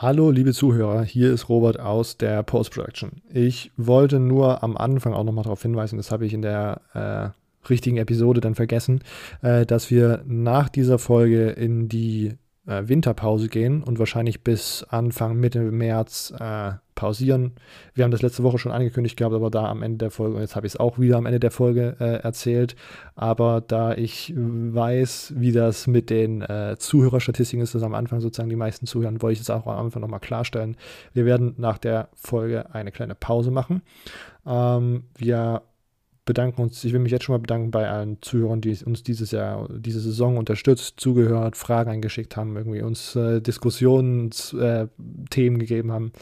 Hallo, liebe Zuhörer, hier ist Robert aus der Post-Production. Ich wollte nur am Anfang auch nochmal darauf hinweisen, das habe ich in der äh, richtigen Episode dann vergessen, äh, dass wir nach dieser Folge in die äh, Winterpause gehen und wahrscheinlich bis Anfang Mitte März äh, pausieren. Wir haben das letzte Woche schon angekündigt gehabt, aber da am Ende der Folge, und jetzt habe ich es auch wieder am Ende der Folge äh, erzählt, aber da ich weiß, wie das mit den äh, Zuhörerstatistiken ist, dass am Anfang sozusagen die meisten zuhören, wollte ich das auch am Anfang nochmal klarstellen. Wir werden nach der Folge eine kleine Pause machen. Ähm, wir bedanken uns, ich will mich jetzt schon mal bedanken bei allen Zuhörern, die uns dieses Jahr, diese Saison unterstützt, zugehört, Fragen eingeschickt haben, irgendwie uns äh, Diskussionsthemen äh, gegeben haben.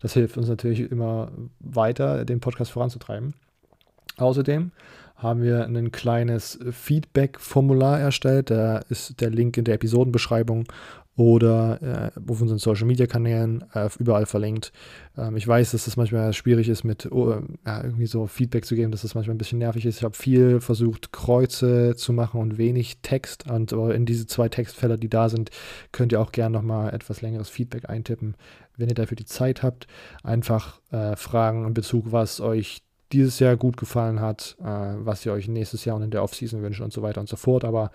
Das hilft uns natürlich immer weiter, den Podcast voranzutreiben. Außerdem haben wir ein kleines Feedback-Formular erstellt. Da ist der Link in der Episodenbeschreibung oder äh, auf unseren Social Media Kanälen äh, überall verlinkt. Ähm, ich weiß, dass das manchmal schwierig ist, mit oh, ja, irgendwie so Feedback zu geben, dass das manchmal ein bisschen nervig ist. Ich habe viel versucht, Kreuze zu machen und wenig Text. Und in diese zwei Textfelder, die da sind, könnt ihr auch gerne nochmal etwas längeres Feedback eintippen, wenn ihr dafür die Zeit habt. Einfach äh, Fragen in Bezug, was euch dieses Jahr gut gefallen hat, äh, was ihr euch nächstes Jahr und in der Offseason wünscht und so weiter und so fort. Aber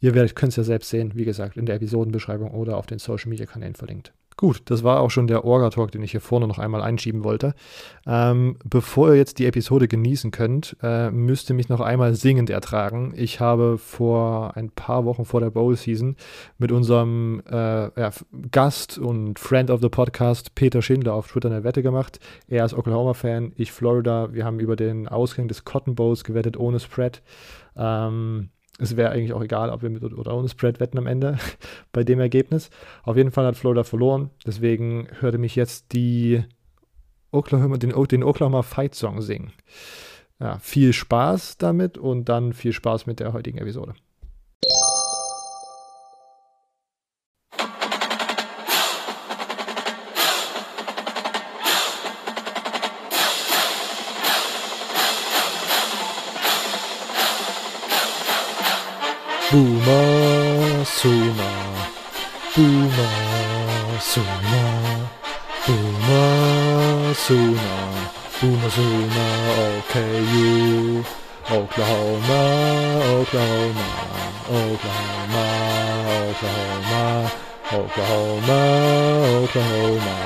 ihr könnt es ja selbst sehen, wie gesagt, in der Episodenbeschreibung oder auf den Social Media Kanälen verlinkt. Gut, das war auch schon der Orga-Talk, den ich hier vorne noch einmal einschieben wollte. Ähm, bevor ihr jetzt die Episode genießen könnt, äh, müsst ihr mich noch einmal singend ertragen. Ich habe vor ein paar Wochen vor der Bowl-Season mit unserem äh, ja, Gast und Friend of the Podcast Peter Schindler auf Twitter eine Wette gemacht. Er ist Oklahoma-Fan, ich Florida. Wir haben über den Ausgang des Cotton Bowls gewettet ohne Spread. Ähm, es wäre eigentlich auch egal, ob wir mit oder ohne Spread wetten am Ende bei dem Ergebnis. Auf jeden Fall hat Florida verloren. Deswegen hörte mich jetzt die Oklahoma, den, den Oklahoma Fight Song singen. Ja, viel Spaß damit und dann viel Spaß mit der heutigen Episode. Boomer Suma, Boomer Suma, Boomer Suma, OKU, Oklahoma, Oklahoma, Oklahoma, Oklahoma, Oklahoma, Oklahoma,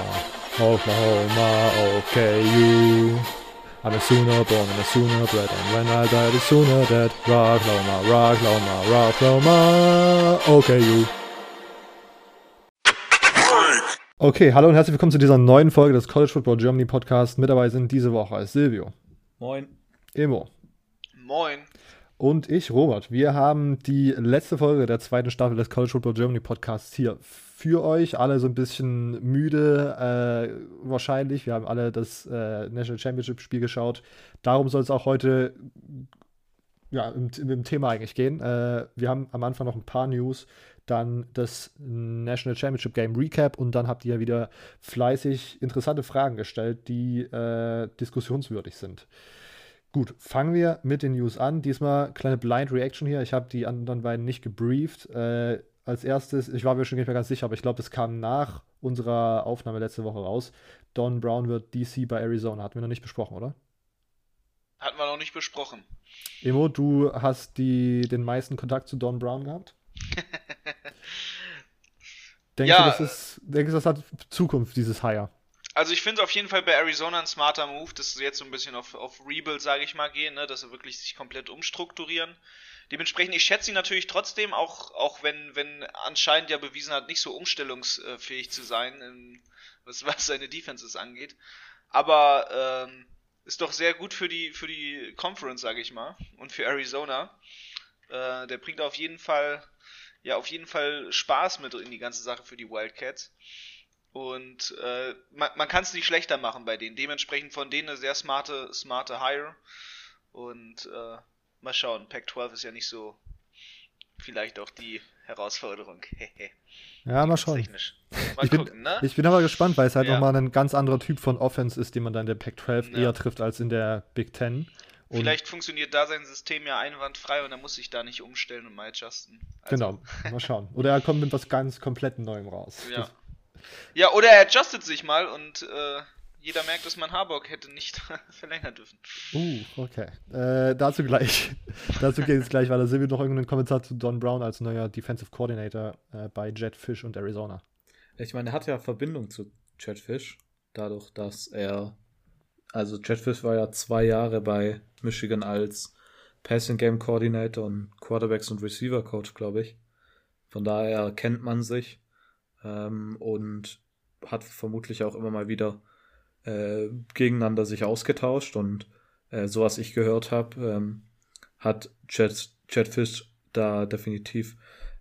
Oklahoma, OKU. I'm a sooner born and a sooner bred, and when I die, the sooner dead. Rock Loma, Rock Loma, Rock Loma, okay, you. Okay, hallo und herzlich willkommen zu dieser neuen Folge des College Football Germany Podcast. Mit dabei sind diese Woche Silvio. Moin. Emo. Moin. Und ich, Robert. Wir haben die letzte Folge der zweiten Staffel des College Football Germany Podcasts hier für euch. Alle so ein bisschen müde, äh, wahrscheinlich. Wir haben alle das äh, National Championship Spiel geschaut. Darum soll es auch heute ja, im, im Thema eigentlich gehen. Äh, wir haben am Anfang noch ein paar News, dann das National Championship Game Recap und dann habt ihr wieder fleißig interessante Fragen gestellt, die äh, diskussionswürdig sind. Gut, fangen wir mit den News an. Diesmal kleine Blind Reaction hier. Ich habe die anderen beiden nicht gebrieft. Äh, als erstes, ich war mir schon nicht mehr ganz sicher, aber ich glaube, das kam nach unserer Aufnahme letzte Woche raus. Don Brown wird DC bei Arizona. Hatten wir noch nicht besprochen, oder? Hatten wir noch nicht besprochen. Emo, du hast die, den meisten Kontakt zu Don Brown gehabt? denkst, ja, du, das ist, denkst du, das hat Zukunft, dieses Hire? Also ich finde auf jeden Fall bei Arizona ein smarter Move, dass sie jetzt so ein bisschen auf, auf Rebuild, sage ich mal, gehen, ne? dass sie wirklich sich komplett umstrukturieren. Dementsprechend, ich schätze ihn natürlich trotzdem, auch, auch wenn, wenn anscheinend ja bewiesen hat, nicht so umstellungsfähig zu sein, in, was, was seine Defenses angeht. Aber ähm, ist doch sehr gut für die, für die Conference, sage ich mal, und für Arizona. Äh, der bringt auf jeden Fall, ja, auf jeden Fall Spaß mit in die ganze Sache für die Wildcats. Und äh, man, man kann es nicht schlechter machen bei denen. Dementsprechend von denen eine sehr smarte, smarte Hire. Und äh, mal schauen, Pac-12 ist ja nicht so vielleicht auch die Herausforderung. ja, mal schauen. Mal ich, gucken, bin, ne? ich bin aber gespannt, weil es halt ja. nochmal ein ganz anderer Typ von Offense ist, den man dann in der Pac-12 ja. eher trifft als in der Big Ten. Und Vielleicht funktioniert da sein System ja einwandfrei und er muss sich da nicht umstellen und mal adjusten. Also. Genau, mal schauen. Oder er kommt mit was ganz komplett Neuem raus. Ja. Ja, oder er adjustet sich mal und äh, jeder merkt, dass man Harburg hätte nicht verlängern dürfen. Uh, okay. Äh, dazu gleich. dazu geht es gleich, weil da sind wir noch irgendeinen Kommentar zu Don Brown als neuer Defensive Coordinator äh, bei Jetfish und Arizona. Ich meine, er hat ja Verbindung zu Jetfish, dadurch, dass er, also Jetfish war ja zwei Jahre bei Michigan als Passing Game Coordinator und Quarterbacks und Receiver Coach, glaube ich. Von daher kennt man sich ähm, und hat vermutlich auch immer mal wieder äh, gegeneinander sich ausgetauscht und äh, so was ich gehört habe, ähm, hat Jet, Jetfish da definitiv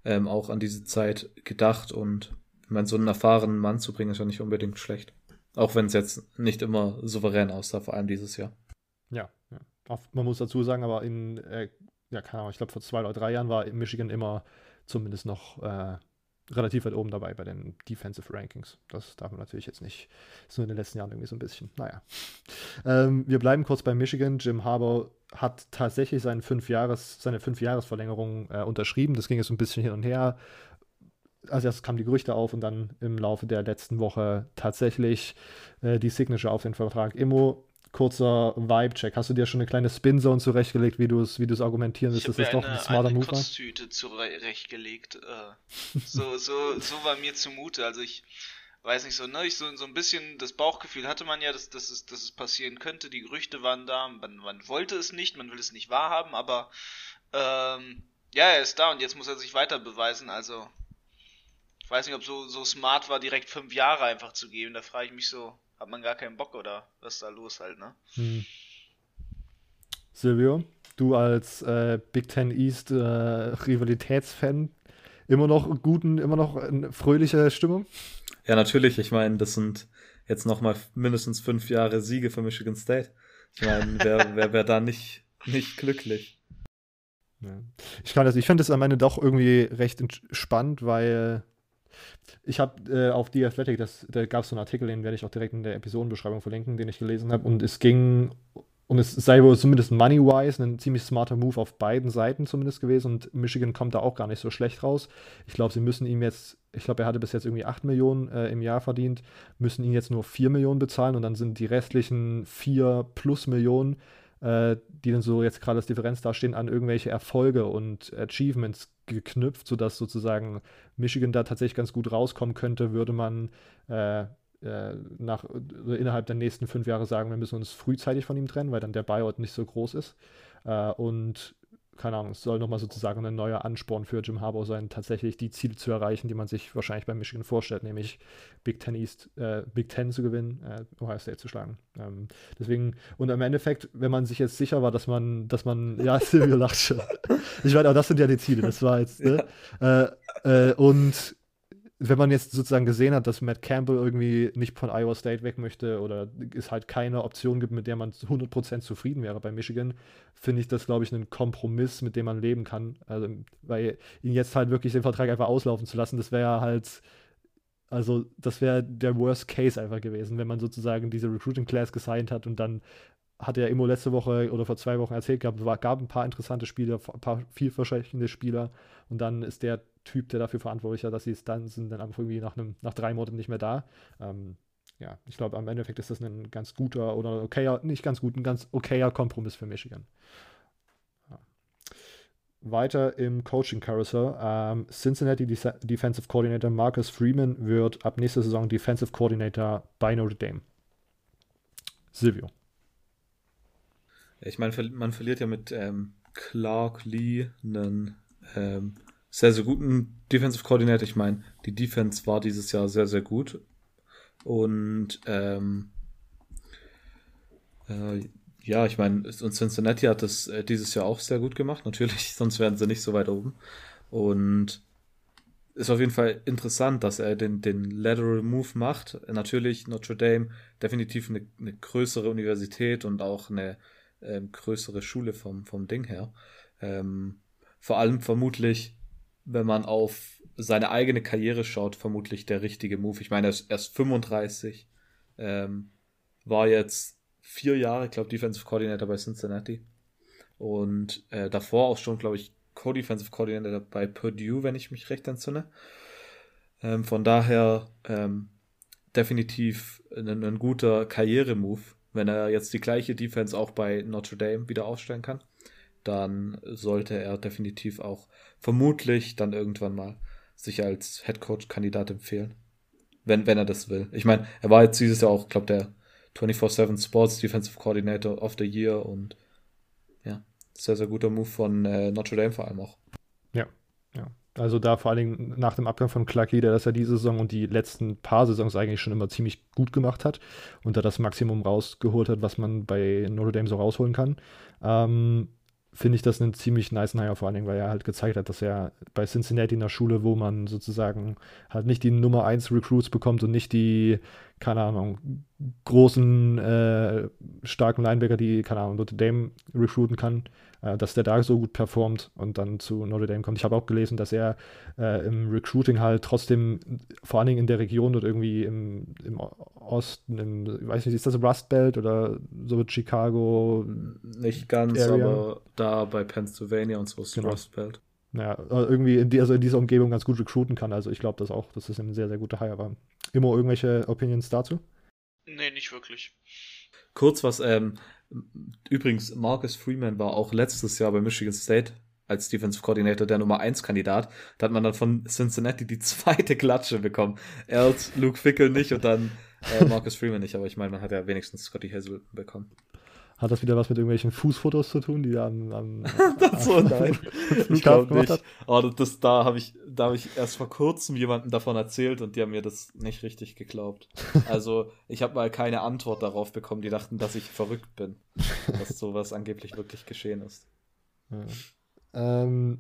ähm, auch an diese Zeit gedacht und ich meine, so einen erfahrenen Mann zu bringen, ist ja nicht unbedingt schlecht. Auch wenn es jetzt nicht immer souverän aussah, vor allem dieses Jahr. Ja, ja. man muss dazu sagen, aber in, äh, ja, keine Ahnung, ich glaube vor zwei oder drei Jahren war Michigan immer zumindest noch äh, relativ weit oben dabei bei den Defensive Rankings. Das darf man natürlich jetzt nicht. Ist nur in den letzten Jahren irgendwie so ein bisschen. Naja. Ähm, wir bleiben kurz bei Michigan. Jim Harbour hat tatsächlich seinen fünf Jahres, seine Fünf-Jahres-Verlängerung äh, unterschrieben. Das ging jetzt ein bisschen hin und her. Als erstes kamen die Gerüchte auf und dann im Laufe der letzten Woche tatsächlich äh, die Signature auf den Vertrag. Immo, kurzer Vibe-Check. Hast du dir schon eine kleine Spin-Zone zurechtgelegt, wie du es wie argumentieren willst, dass das doch ein smarter Move war? Ich habe zurechtgelegt. Äh, so, so, so war mir zumute. Also ich weiß nicht so, ne, ich so, so ein bisschen das Bauchgefühl hatte man ja, dass, dass, es, dass es passieren könnte. Die Gerüchte waren da, man, man wollte es nicht, man will es nicht wahrhaben, aber ähm, ja, er ist da und jetzt muss er sich weiter beweisen. Also ich weiß nicht, ob so, so smart war, direkt fünf Jahre einfach zu geben. Da frage ich mich so, hat man gar keinen Bock oder was ist da los halt, ne? Hm. Silvio, du als äh, Big Ten East äh, Rivalitätsfan, immer noch guten, immer noch eine fröhliche Stimmung? Ja, natürlich. Ich meine, das sind jetzt noch mal mindestens fünf Jahre Siege für Michigan State. Ich meine, wer, wer wäre da nicht, nicht glücklich? Ja. Ich kann das, ich finde das am Ende doch irgendwie recht spannend, weil ich habe äh, auf The Athletic, das, da gab es so einen Artikel, den werde ich auch direkt in der Episodenbeschreibung verlinken, den ich gelesen habe. Und es ging, und es sei wohl zumindest money-wise ein ziemlich smarter Move auf beiden Seiten zumindest gewesen. Und Michigan kommt da auch gar nicht so schlecht raus. Ich glaube, sie müssen ihm jetzt, ich glaube, er hatte bis jetzt irgendwie 8 Millionen äh, im Jahr verdient, müssen ihn jetzt nur 4 Millionen bezahlen und dann sind die restlichen 4 plus Millionen äh, die dann so jetzt gerade als Differenz dastehen, an irgendwelche Erfolge und Achievements geknüpft, sodass sozusagen Michigan da tatsächlich ganz gut rauskommen könnte, würde man äh, äh, nach, also innerhalb der nächsten fünf Jahre sagen, wir müssen uns frühzeitig von ihm trennen, weil dann der Buyout nicht so groß ist. Äh, und keine Ahnung, es soll nochmal sozusagen ein neuer Ansporn für Jim Harbaugh sein, tatsächlich die Ziele zu erreichen, die man sich wahrscheinlich bei Michigan vorstellt, nämlich Big Ten East, äh, Big Ten zu gewinnen, äh, Ohio State zu schlagen. Ähm, deswegen, und im Endeffekt, wenn man sich jetzt sicher war, dass man, dass man, ja, Silvio lacht schon. Ich meine, auch das sind ja die Ziele, das war jetzt, ne? Ja. Äh, äh und wenn man jetzt sozusagen gesehen hat, dass Matt Campbell irgendwie nicht von Iowa State weg möchte oder es halt keine Option gibt, mit der man 100% zufrieden wäre bei Michigan, finde ich das, glaube ich, ein Kompromiss, mit dem man leben kann. Also, weil ihn jetzt halt wirklich den Vertrag einfach auslaufen zu lassen, das wäre halt, also das wäre der Worst Case einfach gewesen, wenn man sozusagen diese Recruiting Class gesigned hat und dann hat er immer letzte Woche oder vor zwei Wochen erzählt gehabt, es gab ein paar interessante Spieler, ein paar vielversprechende Spieler und dann ist der Typ, der dafür verantwortlich ist, dass sie es dann sind, dann einfach irgendwie nach, einem, nach drei Monaten nicht mehr da. Ähm, ja, ich glaube, am Endeffekt ist das ein ganz guter oder okayer, nicht ganz gut, ein ganz okayer Kompromiss für Michigan. Ja. Weiter im Coaching Carousel. Ähm, Cincinnati Defensive Coordinator Marcus Freeman wird ab nächster Saison Defensive Coordinator bei Notre Dame. Silvio. Ich meine, man verliert ja mit ähm, Clark Lee einen ähm, sehr, sehr guten Defensive Coordinator. Ich meine, die Defense war dieses Jahr sehr, sehr gut. Und ähm, äh, ja, ich meine, und Cincinnati hat das äh, dieses Jahr auch sehr gut gemacht, natürlich, sonst wären sie nicht so weit oben. Und ist auf jeden Fall interessant, dass er den, den Lateral Move macht. Natürlich Notre Dame definitiv eine, eine größere Universität und auch eine ähm, größere Schule vom, vom Ding her. Ähm, vor allem vermutlich wenn man auf seine eigene Karriere schaut, vermutlich der richtige Move. Ich meine, er ist erst 35, ähm, war jetzt vier Jahre, ich glaube, Defensive Coordinator bei Cincinnati. Und äh, davor auch schon, glaube ich, Co-Defensive Coordinator bei Purdue, wenn ich mich recht entsinne. Ähm, von daher ähm, definitiv ein, ein guter Karrieremove, wenn er jetzt die gleiche Defense auch bei Notre Dame wieder aufstellen kann. Dann sollte er definitiv auch vermutlich dann irgendwann mal sich als Head Coach Kandidat empfehlen. Wenn, wenn er das will. Ich meine, er war jetzt dieses Jahr auch, glaube der 24-7 Sports Defensive Coordinator of the Year und ja, sehr, sehr guter Move von äh, Notre Dame vor allem auch. Ja, ja. Also da vor allen Dingen nach dem Abgang von Clark Lee, der das ja diese Saison und die letzten paar Saisons eigentlich schon immer ziemlich gut gemacht hat und da das Maximum rausgeholt hat, was man bei Notre Dame so rausholen kann. Ähm, finde ich das einen ziemlich nice Hire, vor allen Dingen, weil er halt gezeigt hat, dass er bei Cincinnati in der Schule, wo man sozusagen halt nicht die Nummer 1 Recruits bekommt und nicht die, keine Ahnung, großen, äh, starken Linebacker, die, keine Ahnung, Notre Dame recruiten kann, äh, dass der da so gut performt und dann zu Notre Dame kommt. Ich habe auch gelesen, dass er äh, im Recruiting halt trotzdem, vor allen Dingen in der Region oder irgendwie im, im Osten, im, ich weiß nicht, ist das Rust Belt oder so mit Chicago? Nicht ganz, Area? aber da bei Pennsylvania und so ist genau. Rust Belt. Ja, irgendwie in, die, also in dieser Umgebung ganz gut recruiten kann. Also ich glaube das auch, dass das ein sehr, sehr guter Hire war. Immer irgendwelche Opinions dazu? Nee, nicht wirklich. Kurz was, ähm, Übrigens, Marcus Freeman war auch letztes Jahr bei Michigan State als Defensive Coordinator der Nummer 1 Kandidat. Da hat man dann von Cincinnati die zweite Klatsche bekommen. Er und Luke Fickel nicht und dann äh, Marcus Freeman nicht, aber ich meine, man hat ja wenigstens Scotty Hazel bekommen. Hat das wieder was mit irgendwelchen Fußfotos zu tun, die er am, am das so, nein. ich glaube nicht. Hat? Oh, das, da habe ich, da ich erst vor kurzem jemandem davon erzählt und die haben mir das nicht richtig geglaubt. Also ich habe mal keine Antwort darauf bekommen. Die dachten, dass ich verrückt bin, dass sowas angeblich wirklich geschehen ist. Ja. Ähm,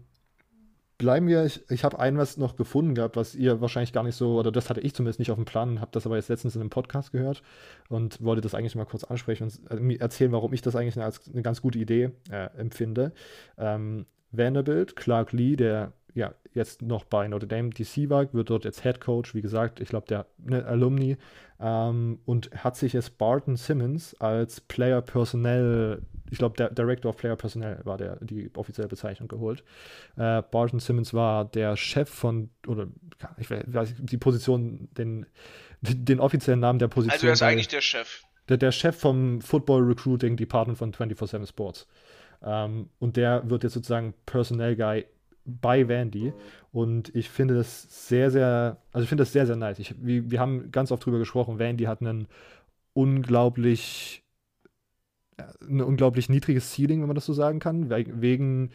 bleiben wir, ich, ich habe ein was noch gefunden gehabt, was ihr wahrscheinlich gar nicht so, oder das hatte ich zumindest nicht auf dem Plan, habe das aber jetzt letztens in einem Podcast gehört und wollte das eigentlich mal kurz ansprechen und erzählen, warum ich das eigentlich als eine ganz gute Idee äh, empfinde. Ähm, Vanderbilt, Clark Lee, der ja jetzt noch bei Notre Dame DC war, wird dort jetzt Head Coach, wie gesagt, ich glaube, der ne, Alumni ähm, und hat sich jetzt Barton Simmons als Player Personnel ich glaube, der Director of Player Personnel war der, die offizielle Bezeichnung geholt. Äh, Barton Simmons war der Chef von, oder ich weiß die Position, den, den offiziellen Namen der Position. Also er ist eigentlich der Chef. Der, der Chef vom Football Recruiting Department von 24-7 Sports. Ähm, und der wird jetzt sozusagen Personnel Guy bei Vandy. Und ich finde das sehr, sehr, also ich finde das sehr, sehr nice. Ich, wir, wir haben ganz oft drüber gesprochen, Vandy hat einen unglaublich ein unglaublich niedriges Ceiling, wenn man das so sagen kann, wegen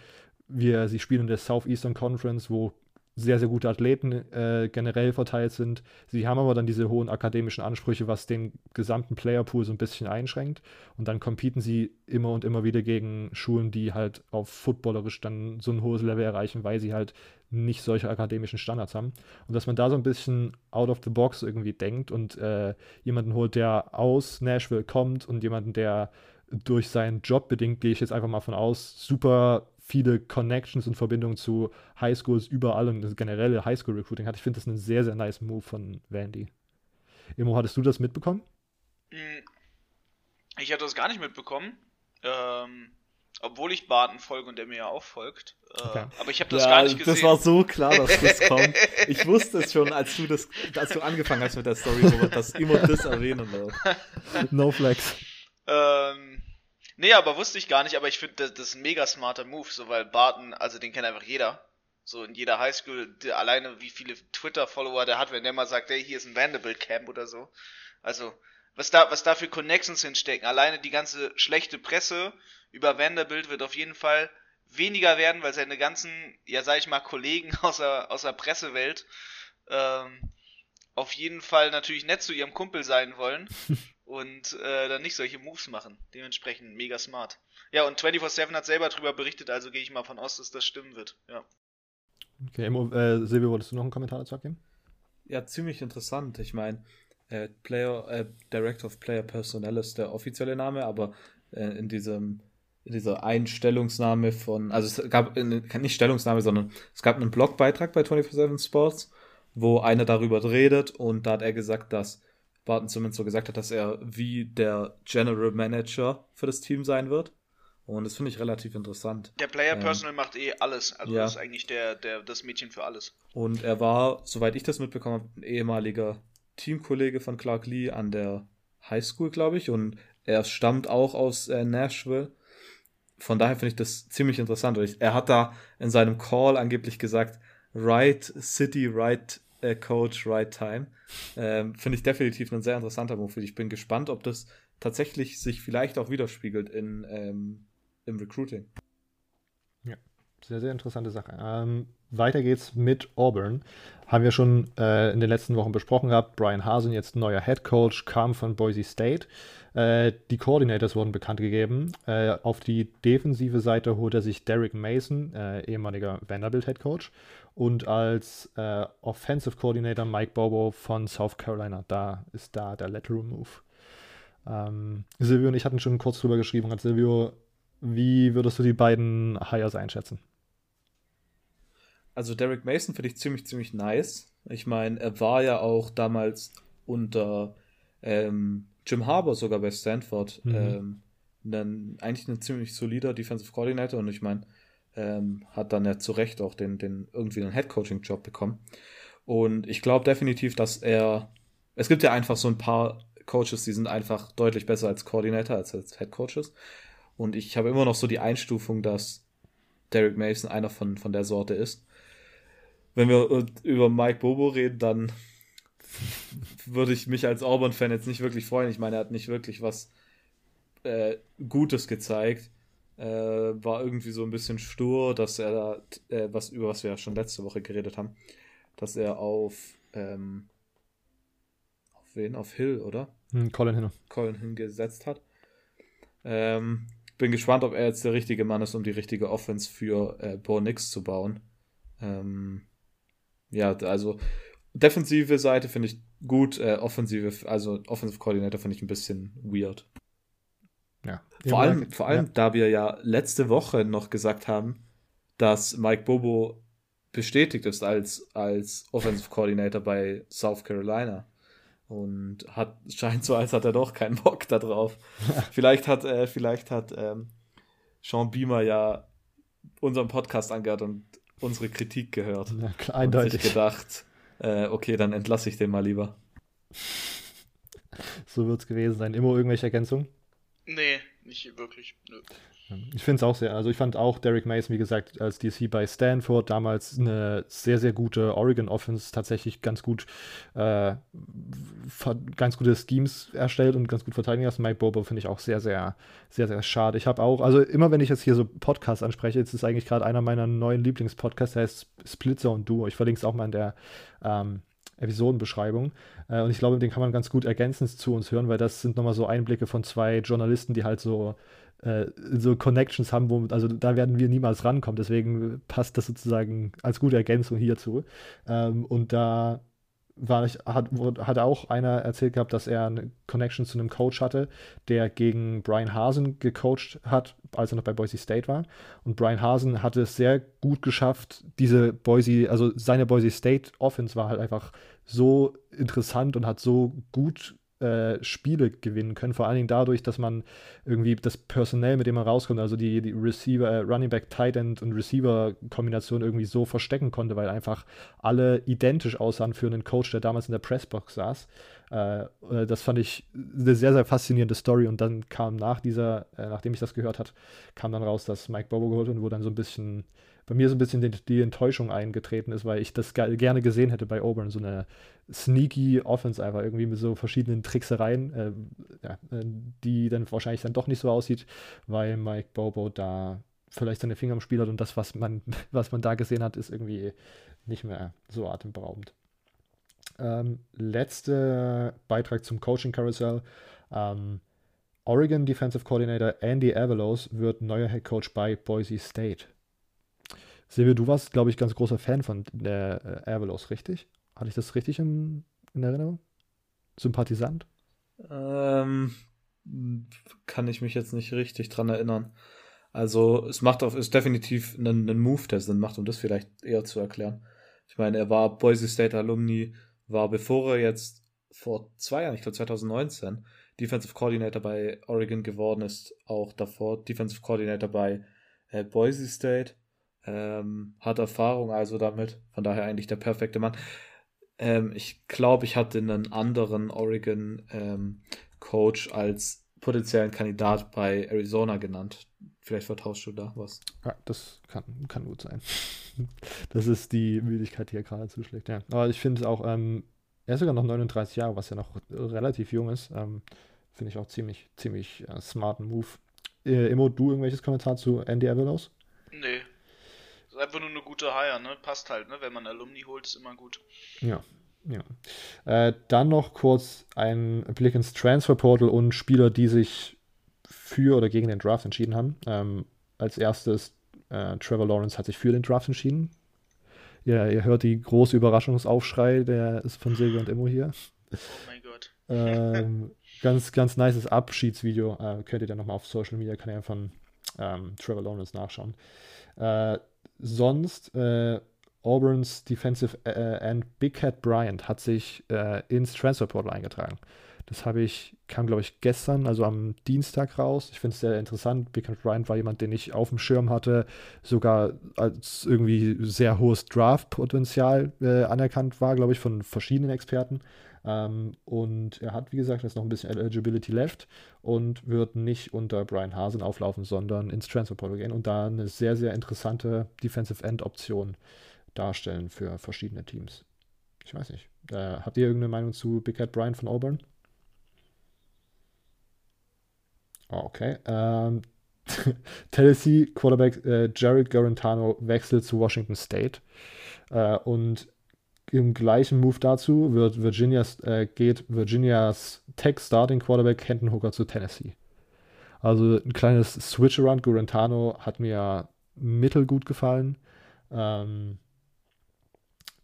wir, sie spielen in der Southeastern Conference, wo sehr, sehr gute Athleten äh, generell verteilt sind. Sie haben aber dann diese hohen akademischen Ansprüche, was den gesamten Playerpool so ein bisschen einschränkt. Und dann competen sie immer und immer wieder gegen Schulen, die halt auf footballerisch dann so ein hohes Level erreichen, weil sie halt nicht solche akademischen Standards haben. Und dass man da so ein bisschen out of the box irgendwie denkt und äh, jemanden holt, der aus Nashville kommt und jemanden, der durch seinen Job bedingt, gehe ich jetzt einfach mal von aus, super viele Connections und Verbindungen zu Highschools überall und das generelle Highschool-Recruiting hat. Ich finde das einen sehr, sehr nice Move von Vandy. Immo, hattest du das mitbekommen? Hm, ich hatte das gar nicht mitbekommen. Ähm, obwohl ich Barton folge und der mir ja auch folgt. Äh, okay. Aber ich habe das ja, gar nicht gesehen. Das war so klar, dass das kommt. Ich wusste es schon, als du das, als du angefangen hast mit der Story, Robert, dass immer das erwähnen wird. No flex. Ähm, nee, aber wusste ich gar nicht, aber ich finde, das, das, ist ein mega smarter Move, so weil Barton, also den kennt einfach jeder. So in jeder Highschool, der, alleine wie viele Twitter-Follower der hat, wenn der mal sagt, hey, hier ist ein Vanderbilt Camp oder so. Also, was da, was da für Connections hinstecken. Alleine die ganze schlechte Presse über Vanderbilt wird auf jeden Fall weniger werden, weil seine ganzen, ja sag ich mal, Kollegen aus der, aus der Pressewelt ähm, auf jeden Fall natürlich nett zu ihrem Kumpel sein wollen und äh, dann nicht solche Moves machen. Dementsprechend mega smart. Ja, und 24-7 hat selber darüber berichtet, also gehe ich mal von aus, dass das stimmen wird. Ja. Okay, äh, Silvio, wolltest du noch einen Kommentar dazu abgeben? Ja, ziemlich interessant. Ich meine, äh, Player, äh, Director of Player Personnel ist der offizielle Name, aber äh, in diesem in dieser Einstellungsnahme von, also es gab nicht Stellungsnahme, sondern es gab einen Blogbeitrag bei 24-7 Sports, wo einer darüber redet und da hat er gesagt, dass Barton zumindest so gesagt hat, dass er wie der General Manager für das Team sein wird. Und das finde ich relativ interessant. Der Player Personal ähm, macht eh alles. Also ja. ist eigentlich der, der, das Mädchen für alles. Und er war, soweit ich das mitbekommen habe, ein ehemaliger Teamkollege von Clark Lee an der High School, glaube ich. Und er stammt auch aus äh, Nashville. Von daher finde ich das ziemlich interessant. Ich, er hat da in seinem Call angeblich gesagt, right city, right äh, coach, right time. Ähm, finde ich definitiv ein sehr interessanter Move. Ich bin gespannt, ob das tatsächlich sich vielleicht auch widerspiegelt in, ähm, im Recruiting. Sehr, sehr interessante Sache. Ähm, weiter geht's mit Auburn. Haben wir schon äh, in den letzten Wochen besprochen gehabt. Brian Hasen, jetzt neuer Head Coach, kam von Boise State. Äh, die Coordinators wurden bekannt gegeben. Äh, auf die defensive Seite holt er sich Derek Mason, äh, ehemaliger Vanderbilt Head Coach, und als äh, Offensive Coordinator Mike Bobo von South Carolina. Da ist da der Lateral Move. Ähm, Silvio und ich hatten schon kurz drüber geschrieben. Und Silvio, wie würdest du die beiden Hires einschätzen? Also Derek Mason finde ich ziemlich, ziemlich nice. Ich meine, er war ja auch damals unter ähm, Jim Harbour sogar bei Stanford mhm. ähm, ein, eigentlich ein ziemlich solider Defensive Coordinator und ich meine, ähm, hat dann ja zu Recht auch den, den irgendwie einen Head Coaching Job bekommen. Und ich glaube definitiv, dass er, es gibt ja einfach so ein paar Coaches, die sind einfach deutlich besser als Coordinator, als als Head Coaches. Und ich habe immer noch so die Einstufung, dass Derek Mason einer von, von der Sorte ist. Wenn wir über Mike Bobo reden, dann würde ich mich als Auburn-Fan jetzt nicht wirklich freuen. Ich meine, er hat nicht wirklich was äh, Gutes gezeigt. Äh, war irgendwie so ein bisschen stur, dass er da, äh, was, über was wir ja schon letzte Woche geredet haben, dass er auf, ähm, auf wen? Auf Hill, oder? Hm, Colin Hill. Colin hingesetzt hat. Ähm, bin gespannt, ob er jetzt der richtige Mann ist, um die richtige Offense für äh, Bo Nix zu bauen. Ähm, ja, also defensive Seite finde ich gut, äh, offensive, also Offensive Coordinator finde ich ein bisschen weird. Ja. Vor allem, vor allem, ja. da wir ja letzte Woche noch gesagt haben, dass Mike Bobo bestätigt ist als, als Offensive Coordinator bei South Carolina. Und hat, scheint so, als hat er doch keinen Bock da drauf. vielleicht hat, äh, vielleicht hat ähm, Sean Beamer ja unseren Podcast angehört und unsere Kritik gehört. Ja, klar, eindeutig. Und sich gedacht, äh, okay, dann entlasse ich den mal lieber. So wird es gewesen sein. Immer irgendwelche Ergänzungen? Nee, nicht wirklich. Nö. Ich finde es auch sehr, also ich fand auch Derek Mason, wie gesagt, als DC bei Stanford damals eine sehr, sehr gute Oregon Offense tatsächlich ganz gut, äh, ganz gute Schemes erstellt und ganz gut verteidigt hast. Mike Bobo finde ich auch sehr, sehr, sehr, sehr schade. Ich habe auch, also immer wenn ich jetzt hier so Podcasts anspreche, jetzt ist eigentlich gerade einer meiner neuen Lieblingspodcasts, der heißt Splitzer und Duo. Ich verlinke es auch mal in der ähm, Episodenbeschreibung. Äh, und ich glaube, den kann man ganz gut ergänzend zu uns hören, weil das sind nochmal so Einblicke von zwei Journalisten, die halt so, äh, so Connections haben, wo, also da werden wir niemals rankommen. Deswegen passt das sozusagen als gute Ergänzung hierzu. Ähm, und da war ich, hat, hat auch einer erzählt gehabt, dass er eine Connection zu einem Coach hatte, der gegen Brian Hasen gecoacht hat, als er noch bei Boise State war. Und Brian Hasen hatte es sehr gut geschafft, diese Boise, also seine Boise State Offense war halt einfach so interessant und hat so gut äh, Spiele gewinnen können. Vor allen Dingen dadurch, dass man irgendwie das Personell, mit dem man rauskommt, also die, die Receiver, äh, Running Back, Tight End und Receiver-Kombination irgendwie so verstecken konnte, weil einfach alle identisch aussahen für einen Coach, der damals in der Pressbox saß. Äh, äh das fand ich eine sehr, sehr faszinierende Story. Und dann kam nach dieser, äh, nachdem ich das gehört hat, kam dann raus, dass Mike Bobo geholt und wo dann so ein bisschen bei mir so ein bisschen die, die Enttäuschung eingetreten ist, weil ich das gerne gesehen hätte bei Auburn, so eine sneaky Offense einfach irgendwie mit so verschiedenen Tricksereien, äh, ja, äh, die dann wahrscheinlich dann doch nicht so aussieht, weil Mike Bobo da vielleicht seine Finger im Spiel hat. Und das, was man, was man da gesehen hat, ist irgendwie nicht mehr so atemberaubend. Ähm, letzter Beitrag zum Coaching Carousel. Ähm, Oregon Defensive Coordinator Andy Avalos wird neuer Head Coach bei Boise State. Silvio, du warst, glaube ich, ganz großer Fan von der äh, Avalos, richtig? Hatte ich das richtig in, in Erinnerung? Sympathisant? Ähm, kann ich mich jetzt nicht richtig dran erinnern. Also es macht auf, ist definitiv ein, ein Move, der Sinn macht, um das vielleicht eher zu erklären. Ich meine, er war Boise State Alumni, war bevor er jetzt vor zwei Jahren, ich glaube 2019, Defensive Coordinator bei Oregon geworden ist, auch davor Defensive Coordinator bei äh, Boise State. Ähm, hat Erfahrung also damit, von daher eigentlich der perfekte Mann. Ähm, ich glaube, ich hatte einen anderen Oregon ähm, Coach als potenziellen Kandidat bei Arizona genannt. Vielleicht vertauschst du da was. Ja, das kann, kann gut sein. das ist die Müdigkeit, die er gerade zuschlägt. Ja. Aber ich finde es auch, ähm, er ist sogar noch 39 Jahre, was ja noch relativ jung ist. Ähm, finde ich auch ziemlich, ziemlich äh, smarten Move. Äh, Immo, du irgendwelches Kommentar zu Andy Avalos? Nee. Das ist einfach nur eine gute Hire, ne? Passt halt, ne? Wenn man Alumni holt, ist immer gut. Ja, ja. Äh, dann noch kurz ein Blick ins Transferportal und Spieler, die sich für oder gegen den Draft entschieden haben. Ähm, als erstes, äh, Trevor Lawrence hat sich für den Draft entschieden. Ja, ihr hört die große Überraschungsaufschrei, der ist von Silvio und Immo hier. Oh mein Gott. ähm, ganz, ganz nices Abschiedsvideo. Äh, könnt ihr dann nochmal auf Social Media Kanälen von ähm, Trevor Lawrence nachschauen. Äh, sonst, äh, Auburn's Defensive äh, End Big Cat Bryant hat sich äh, ins Transfer Portal eingetragen. Das habe ich, kam glaube ich gestern, also am Dienstag raus. Ich finde es sehr interessant. Big Cat Bryant war jemand, den ich auf dem Schirm hatte, sogar als irgendwie sehr hohes Draft-Potenzial äh, anerkannt war, glaube ich, von verschiedenen Experten. Ähm, und er hat, wie gesagt, jetzt noch ein bisschen Eligibility left und wird nicht unter Brian Hasen auflaufen, sondern ins Transfer Portal gehen und da eine sehr, sehr interessante Defensive End-Option darstellen für verschiedene Teams. Ich weiß nicht. Äh, habt ihr irgendeine Meinung zu Big Cat Brian von Auburn? Oh, okay. Ähm, Tennessee Quarterback äh, Jared Garantano wechselt zu Washington State. Äh, und im gleichen Move dazu wird Virginias, äh, geht Virginias Tech Starting Quarterback Kenton Hooker zu Tennessee. Also ein kleines Switch-Around. Garantano hat mir mittelgut gefallen. Ähm,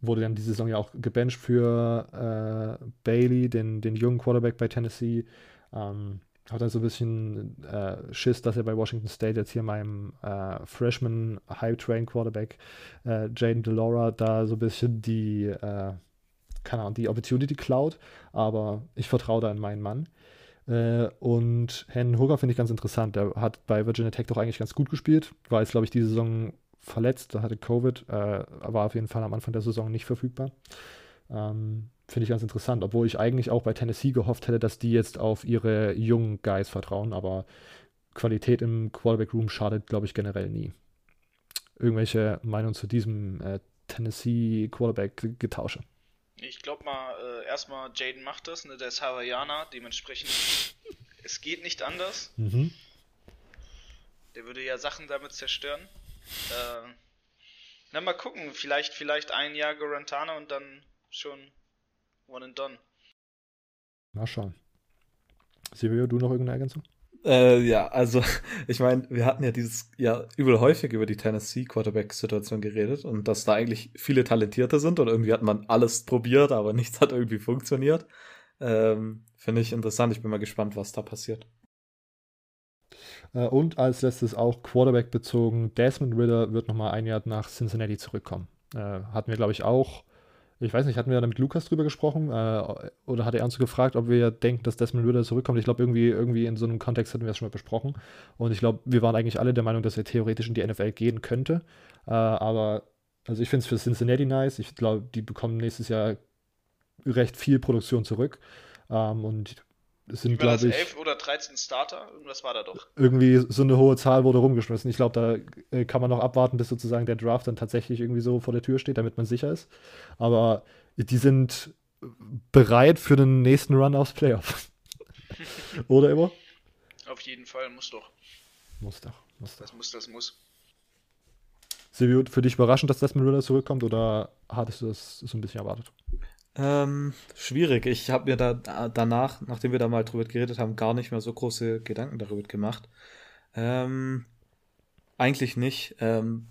wurde dann die Saison ja auch gebencht für äh, Bailey, den, den jungen Quarterback bei Tennessee. Ähm, hat dann so ein bisschen äh, Schiss, dass er bei Washington State jetzt hier meinem äh, Freshman High Train Quarterback äh, Jaden Delora da so ein bisschen die, äh, keine Ahnung, die Opportunity klaut. Aber ich vertraue da in meinen Mann. Äh, und Hen Hooker finde ich ganz interessant. Der hat bei Virginia Tech doch eigentlich ganz gut gespielt. War jetzt, glaube ich, diese Saison verletzt, hatte Covid, äh, war auf jeden Fall am Anfang der Saison nicht verfügbar. Ähm, Finde ich ganz interessant, obwohl ich eigentlich auch bei Tennessee gehofft hätte, dass die jetzt auf ihre jungen Guys vertrauen, aber Qualität im Quarterback Room schadet, glaube ich, generell nie. Irgendwelche Meinungen zu diesem äh, Tennessee Quarterback Getausche? Ich glaube mal, äh, erstmal Jaden macht das, ne, der ist Hawaiianer, dementsprechend es geht nicht anders. Mhm. Der würde ja Sachen damit zerstören. Äh, na, mal gucken. Vielleicht, vielleicht ein Jahr Garantano und dann schon one and done. Mal schauen. Silvio, du noch irgendeine Ergänzung? Äh, ja, also ich meine, wir hatten ja dieses Jahr übel häufig über die Tennessee Quarterback-Situation geredet und dass da eigentlich viele Talentierte sind und irgendwie hat man alles probiert, aber nichts hat irgendwie funktioniert. Ähm, Finde ich interessant. Ich bin mal gespannt, was da passiert. Äh, und als letztes auch Quarterback bezogen, Desmond Ritter wird nochmal ein Jahr nach Cincinnati zurückkommen. Äh, hatten wir, glaube ich, auch, ich weiß nicht, hatten wir da mit Lukas drüber gesprochen? Äh, oder hat er uns gefragt, ob wir denken, dass Desmond Ritter zurückkommt? Ich glaube, irgendwie, irgendwie in so einem Kontext hatten wir es schon mal besprochen. Und ich glaube, wir waren eigentlich alle der Meinung, dass er theoretisch in die NFL gehen könnte. aber also ich finde es für Cincinnati nice. Ich glaube, die bekommen nächstes Jahr recht viel Produktion zurück. Ähm, und sind, glaube ich. 11 oder 13 Starter? Irgendwas war da doch. Irgendwie so eine hohe Zahl wurde rumgeschmissen. Ich glaube, da äh, kann man noch abwarten, bis sozusagen der Draft dann tatsächlich irgendwie so vor der Tür steht, damit man sicher ist. Aber die sind bereit für den nächsten Run aufs Playoff. oder immer? Auf jeden Fall, muss doch. Muss doch, muss doch. Das muss, das muss. Silvio, für dich überraschend, dass Desmond Ritter zurückkommt oder hattest du das so ein bisschen erwartet? Ähm, schwierig. Ich habe mir da danach, nachdem wir da mal drüber geredet haben, gar nicht mehr so große Gedanken darüber gemacht. Ähm, eigentlich nicht. Ähm,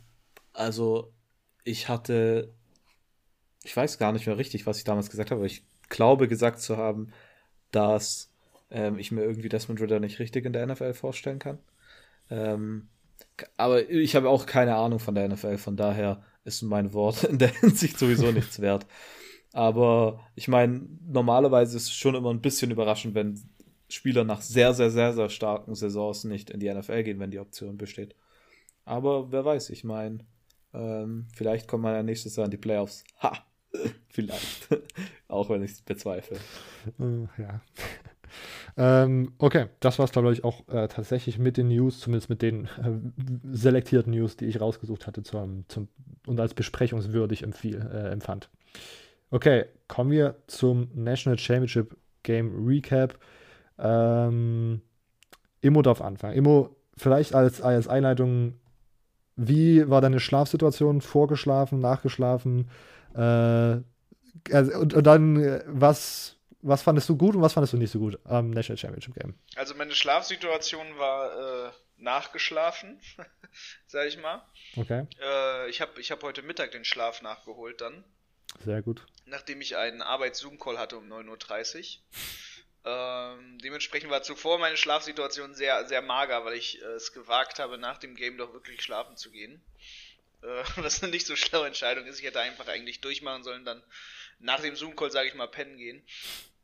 also ich hatte, ich weiß gar nicht mehr richtig, was ich damals gesagt habe, aber ich glaube gesagt zu haben, dass ähm, ich mir irgendwie Desmond Ritter nicht richtig in der NFL vorstellen kann. Ähm, aber ich habe auch keine Ahnung von der NFL, von daher ist mein Wort in der Hinsicht sowieso nichts wert. Aber ich meine, normalerweise ist es schon immer ein bisschen überraschend, wenn Spieler nach sehr, sehr, sehr, sehr starken Saisons nicht in die NFL gehen, wenn die Option besteht. Aber wer weiß, ich meine, ähm, vielleicht kommt man ja nächstes Jahr in die Playoffs. Ha! vielleicht. Auch wenn ich es bezweifle. Äh, ja. ähm, okay, das war es, glaube ich, auch äh, tatsächlich mit den News, zumindest mit den äh, selektierten News, die ich rausgesucht hatte zum, zum, und als besprechungswürdig empfiehl, äh, empfand. Okay, kommen wir zum National Championship Game Recap. Ähm, Immo darf anfangen. Immo, vielleicht als, als Einleitung, wie war deine Schlafsituation? Vorgeschlafen, nachgeschlafen? Äh, also, und, und, dann, äh, was, was fandest du gut und was fandest du nicht so gut am National Championship Game? Also meine Schlafsituation war äh, nachgeschlafen, sag ich mal. Okay. Äh, ich habe ich hab heute Mittag den Schlaf nachgeholt dann. Sehr gut. Nachdem ich einen Arbeits-Zoom-Call hatte um 9.30 Uhr. Ähm, dementsprechend war zuvor meine Schlafsituation sehr, sehr mager, weil ich äh, es gewagt habe, nach dem Game doch wirklich schlafen zu gehen. Äh, was eine nicht so schlaue Entscheidung ist. Ich hätte einfach eigentlich durchmachen sollen, dann nach dem Zoom-Call, sage ich mal, pennen gehen.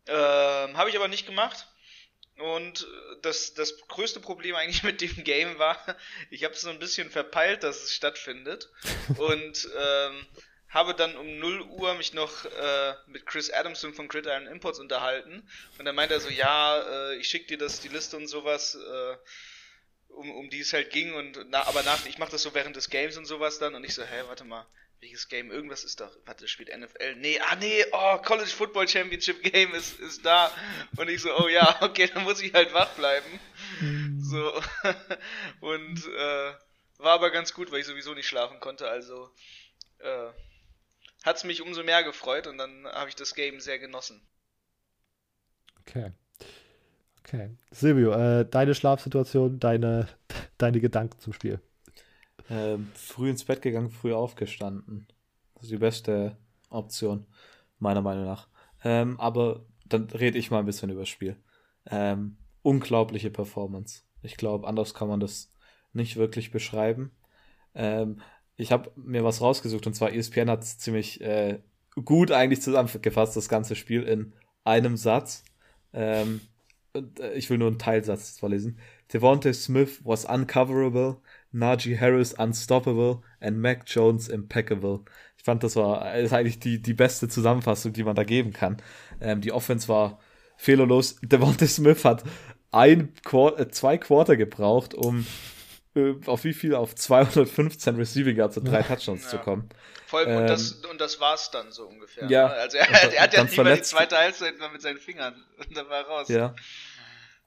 Ähm, habe ich aber nicht gemacht. Und das, das größte Problem eigentlich mit dem Game war, ich habe so ein bisschen verpeilt, dass es stattfindet. Und ähm, habe dann um 0 Uhr mich noch äh, mit Chris Adamson von Gridiron Imports unterhalten. Und dann meinte er so, ja, äh, ich schicke dir das, die Liste und sowas, äh, um, um die es halt ging. Und na, aber nach, ich mache das so während des Games und sowas dann. Und ich so, hä, warte mal, welches Game? Irgendwas ist doch, warte, spielt NFL? Nee, ah nee, oh, College Football Championship Game ist, ist da. Und ich so, oh ja, okay, dann muss ich halt wach bleiben. Mhm. So. und äh, war aber ganz gut, weil ich sowieso nicht schlafen konnte. Also äh, hat es mich umso mehr gefreut und dann habe ich das Game sehr genossen. Okay. Okay. Silvio, äh, deine Schlafsituation, deine, deine Gedanken zum Spiel. Ähm, früh ins Bett gegangen, früh aufgestanden. Das ist die beste Option, meiner Meinung nach. Ähm, aber dann rede ich mal ein bisschen über das Spiel. Ähm, unglaubliche Performance. Ich glaube, anders kann man das nicht wirklich beschreiben. Ähm, ich habe mir was rausgesucht und zwar ESPN hat es ziemlich äh, gut eigentlich zusammengefasst, das ganze Spiel in einem Satz. Ähm, und, äh, ich will nur einen Teilsatz vorlesen. Devontae Smith was uncoverable, Najee Harris unstoppable and Mac Jones impeccable. Ich fand, das war ist eigentlich die, die beste Zusammenfassung, die man da geben kann. Ähm, die Offense war fehlerlos. Devontae Smith hat ein Quart äh, zwei Quarter gebraucht, um äh, auf wie viel? Auf 215 Receiving Yards und drei Touchdowns ja. zu kommen. Voll, ähm, und, das, und das war's dann so ungefähr. Ja. Ne? Also er, er, hat ja nicht mal die zweite Halbzeit mit seinen Fingern und dann war er raus. Ja.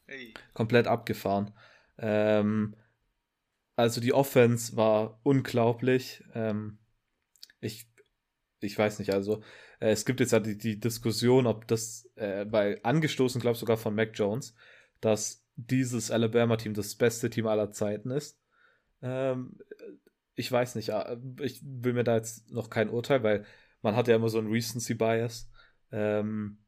Hey. Komplett abgefahren. Ähm, also die Offense war unglaublich. Ähm, ich, ich weiß nicht, also äh, es gibt jetzt ja die, die Diskussion, ob das äh, bei angestoßen, glaube ich, sogar von Mac Jones, dass dieses Alabama-Team das beste Team aller Zeiten ist. Ähm, ich weiß nicht, äh, ich will mir da jetzt noch kein Urteil, weil man hat ja immer so einen Recency-Bias. Ähm,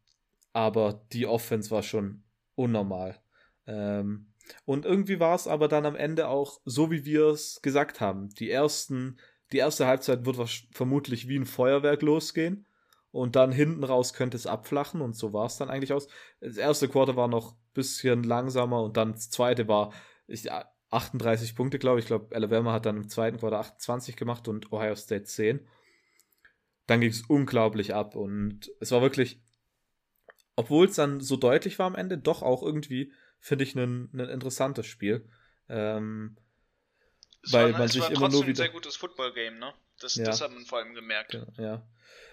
aber die Offense war schon unnormal. Ähm, und irgendwie war es aber dann am Ende auch so, wie wir es gesagt haben. Die ersten, die erste Halbzeit wird vermutlich wie ein Feuerwerk losgehen. Und dann hinten raus könnte es abflachen und so war es dann eigentlich aus. Das erste Quarter war noch ein bisschen langsamer und dann das zweite war ich, 38 Punkte, glaube ich. Ich glaube, Alabama hat dann im zweiten Quarter 28 gemacht und Ohio State 10. Dann ging es unglaublich ab und es war wirklich, obwohl es dann so deutlich war am Ende, doch auch irgendwie, finde ich, ein, interessantes Spiel. Ähm, weil war, man sich immer nur wieder. ein sehr gutes Football-Game, ne? Das, ja. das hat man vor allem gemerkt. Ja. ja.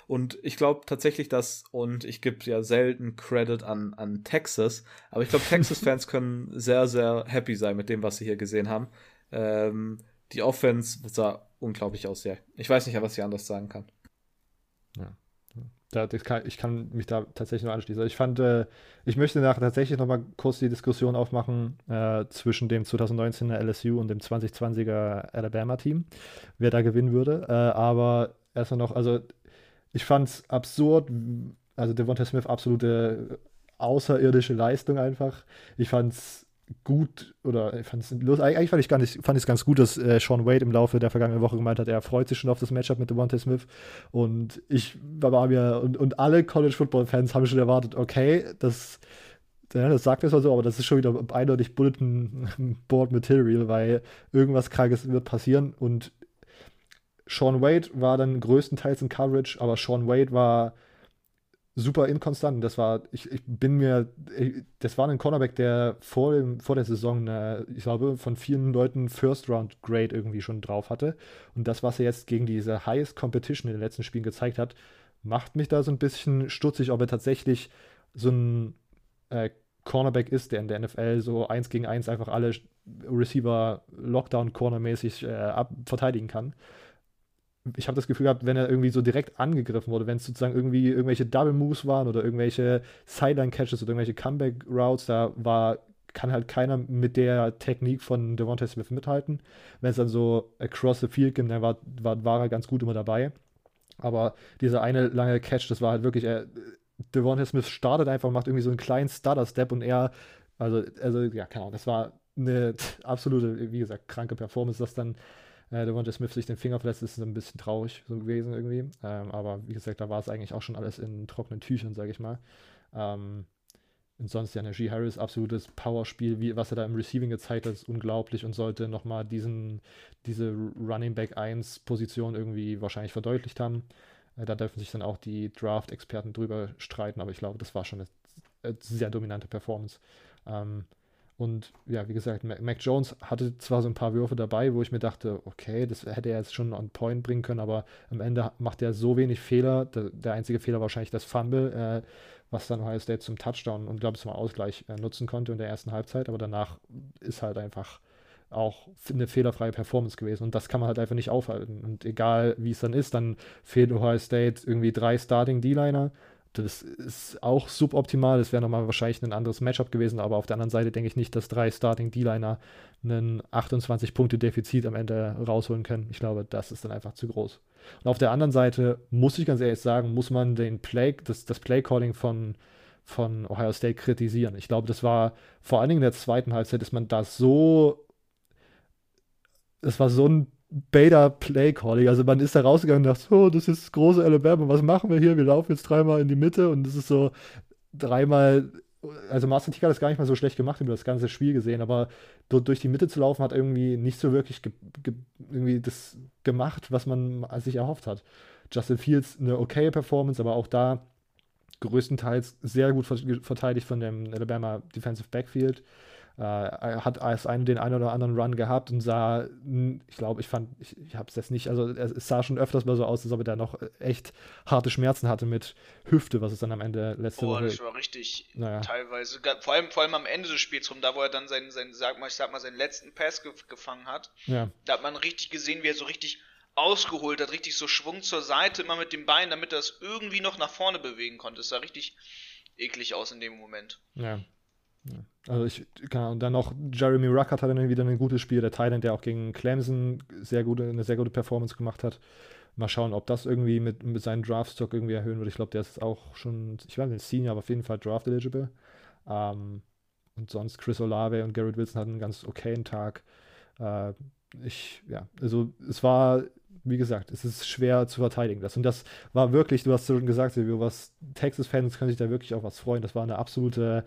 Und ich glaube tatsächlich, dass, und ich gebe ja selten Credit an, an Texas, aber ich glaube, Texas-Fans können sehr, sehr happy sein mit dem, was sie hier gesehen haben. Ähm, die Offense sah unglaublich aus, ja. Ich weiß nicht, was ich anders sagen kann. Ja. Da, kann, ich kann mich da tatsächlich nur anschließen. Ich fand, äh, ich möchte nachher tatsächlich nochmal kurz die Diskussion aufmachen äh, zwischen dem 2019er LSU und dem 2020er Alabama-Team, wer da gewinnen würde. Äh, aber erstmal noch, also ich fand es absurd, also Devonta Smith absolute außerirdische Leistung einfach. Ich fand es gut oder ich fand es los. Eigentlich fand ich gar nicht, fand ich es ganz gut, dass äh, Sean Wade im Laufe der vergangenen Woche gemeint hat, er freut sich schon auf das Matchup mit Devontae Smith. Und ich war mir und, und alle College Football Fans haben schon erwartet, okay, das, ja, das sagt mir zwar so, aber das ist schon wieder eindeutig Bulletin Board Material, weil irgendwas Krankes wird passieren und Sean Wade war dann größtenteils in Coverage, aber Sean Wade war super inkonstant. Das war, ich, ich bin mir, ich, das war ein Cornerback, der vor, dem, vor der Saison, eine, ich glaube, von vielen Leuten First Round Grade irgendwie schon drauf hatte. Und das, was er jetzt gegen diese Highest Competition in den letzten Spielen gezeigt hat, macht mich da so ein bisschen stutzig, ob er tatsächlich so ein äh, Cornerback ist, der in der NFL so eins gegen eins einfach alle Receiver Lockdown-Corner-mäßig äh, verteidigen kann ich habe das Gefühl gehabt, wenn er irgendwie so direkt angegriffen wurde, wenn es sozusagen irgendwie irgendwelche Double Moves waren oder irgendwelche Sideline Catches oder irgendwelche Comeback Routes, da war kann halt keiner mit der Technik von Devontae Smith mithalten. Wenn es dann so across the field ging, dann war, war, war er ganz gut immer dabei. Aber dieser eine lange Catch, das war halt wirklich, er, Devontae Smith startet einfach, macht irgendwie so einen kleinen Stutter-Step und er, also, also, ja, keine Ahnung, das war eine absolute, wie gesagt, kranke Performance, das dann äh, Devonta Smith sich den Finger verletzt, ist ein bisschen traurig so gewesen irgendwie. Ähm, aber wie gesagt, da war es eigentlich auch schon alles in trockenen Tüchern, sage ich mal. Ähm, und sonst ja, Najee Harris, absolutes Powerspiel, wie, was er da im Receiving gezeigt hat, ist unglaublich und sollte nochmal diesen, diese Running Back 1 Position irgendwie wahrscheinlich verdeutlicht haben. Äh, da dürfen sich dann auch die Draft-Experten drüber streiten, aber ich glaube, das war schon eine, eine sehr dominante Performance. Ähm, und ja, wie gesagt, Mac Jones hatte zwar so ein paar Würfe dabei, wo ich mir dachte, okay, das hätte er jetzt schon on point bringen können, aber am Ende macht er so wenig Fehler. Der, der einzige Fehler wahrscheinlich das Fumble, äh, was dann Ohio State zum Touchdown und glaube ich zum Ausgleich äh, nutzen konnte in der ersten Halbzeit. Aber danach ist halt einfach auch eine fehlerfreie Performance gewesen. Und das kann man halt einfach nicht aufhalten. Und egal wie es dann ist, dann fehlt Ohio State irgendwie drei Starting D-Liner das ist auch suboptimal. Das wäre nochmal wahrscheinlich ein anderes Matchup gewesen, aber auf der anderen Seite denke ich nicht, dass drei Starting D-Liner einen 28-Punkte-Defizit am Ende rausholen können. Ich glaube, das ist dann einfach zu groß. Und auf der anderen Seite muss ich ganz ehrlich sagen, muss man den Play, das, das Play-Calling von, von Ohio State kritisieren. Ich glaube, das war vor allen Dingen in der zweiten Halbzeit, ist man da so. Das war so ein Beta Play Calling. Also man ist da rausgegangen und dachte, oh, das ist große Alabama, was machen wir hier? Wir laufen jetzt dreimal in die Mitte und das ist so dreimal. Also Marcel Ticker hat das gar nicht mal so schlecht gemacht über das ganze Spiel gesehen, aber dort durch die Mitte zu laufen hat irgendwie nicht so wirklich irgendwie das gemacht, was man sich erhofft hat. Justin Fields eine okaye Performance, aber auch da größtenteils sehr gut verteidigt von dem Alabama Defensive Backfield. Äh, er hat als einen den einen oder anderen Run gehabt und sah, ich glaube, ich fand, ich, ich habe es jetzt nicht, also es sah schon öfters mal so aus, als ob er da noch echt harte Schmerzen hatte mit Hüfte, was es dann am Ende letzte Boah, Woche. das war richtig naja. teilweise, vor allem, vor allem am Ende des Spiels rum, da wo er dann seinen, seinen sag mal, ich sag mal, seinen letzten Pass ge gefangen hat. Ja. Da hat man richtig gesehen, wie er so richtig ausgeholt hat, richtig so Schwung zur Seite, immer mit dem Bein, damit er es irgendwie noch nach vorne bewegen konnte. Es sah richtig eklig aus in dem Moment. Ja. Also ich kann und dann noch Jeremy Ruckert hat dann wieder ein gutes Spiel, der Thailand, der auch gegen Clemson sehr gute, eine sehr gute Performance gemacht hat. Mal schauen, ob das irgendwie mit, mit seinem Draftstock irgendwie erhöhen wird. Ich glaube, der ist auch schon, ich weiß nicht, Senior, aber auf jeden Fall Draft eligible. Ähm, und sonst Chris Olave und Garrett Wilson hatten einen ganz okayen Tag. Äh, ich, ja, also es war wie gesagt, es ist schwer zu verteidigen. Das. Und das war wirklich, du hast schon gesagt, Silvio, was Texas-Fans können sich da wirklich auch was freuen. Das war eine absolute,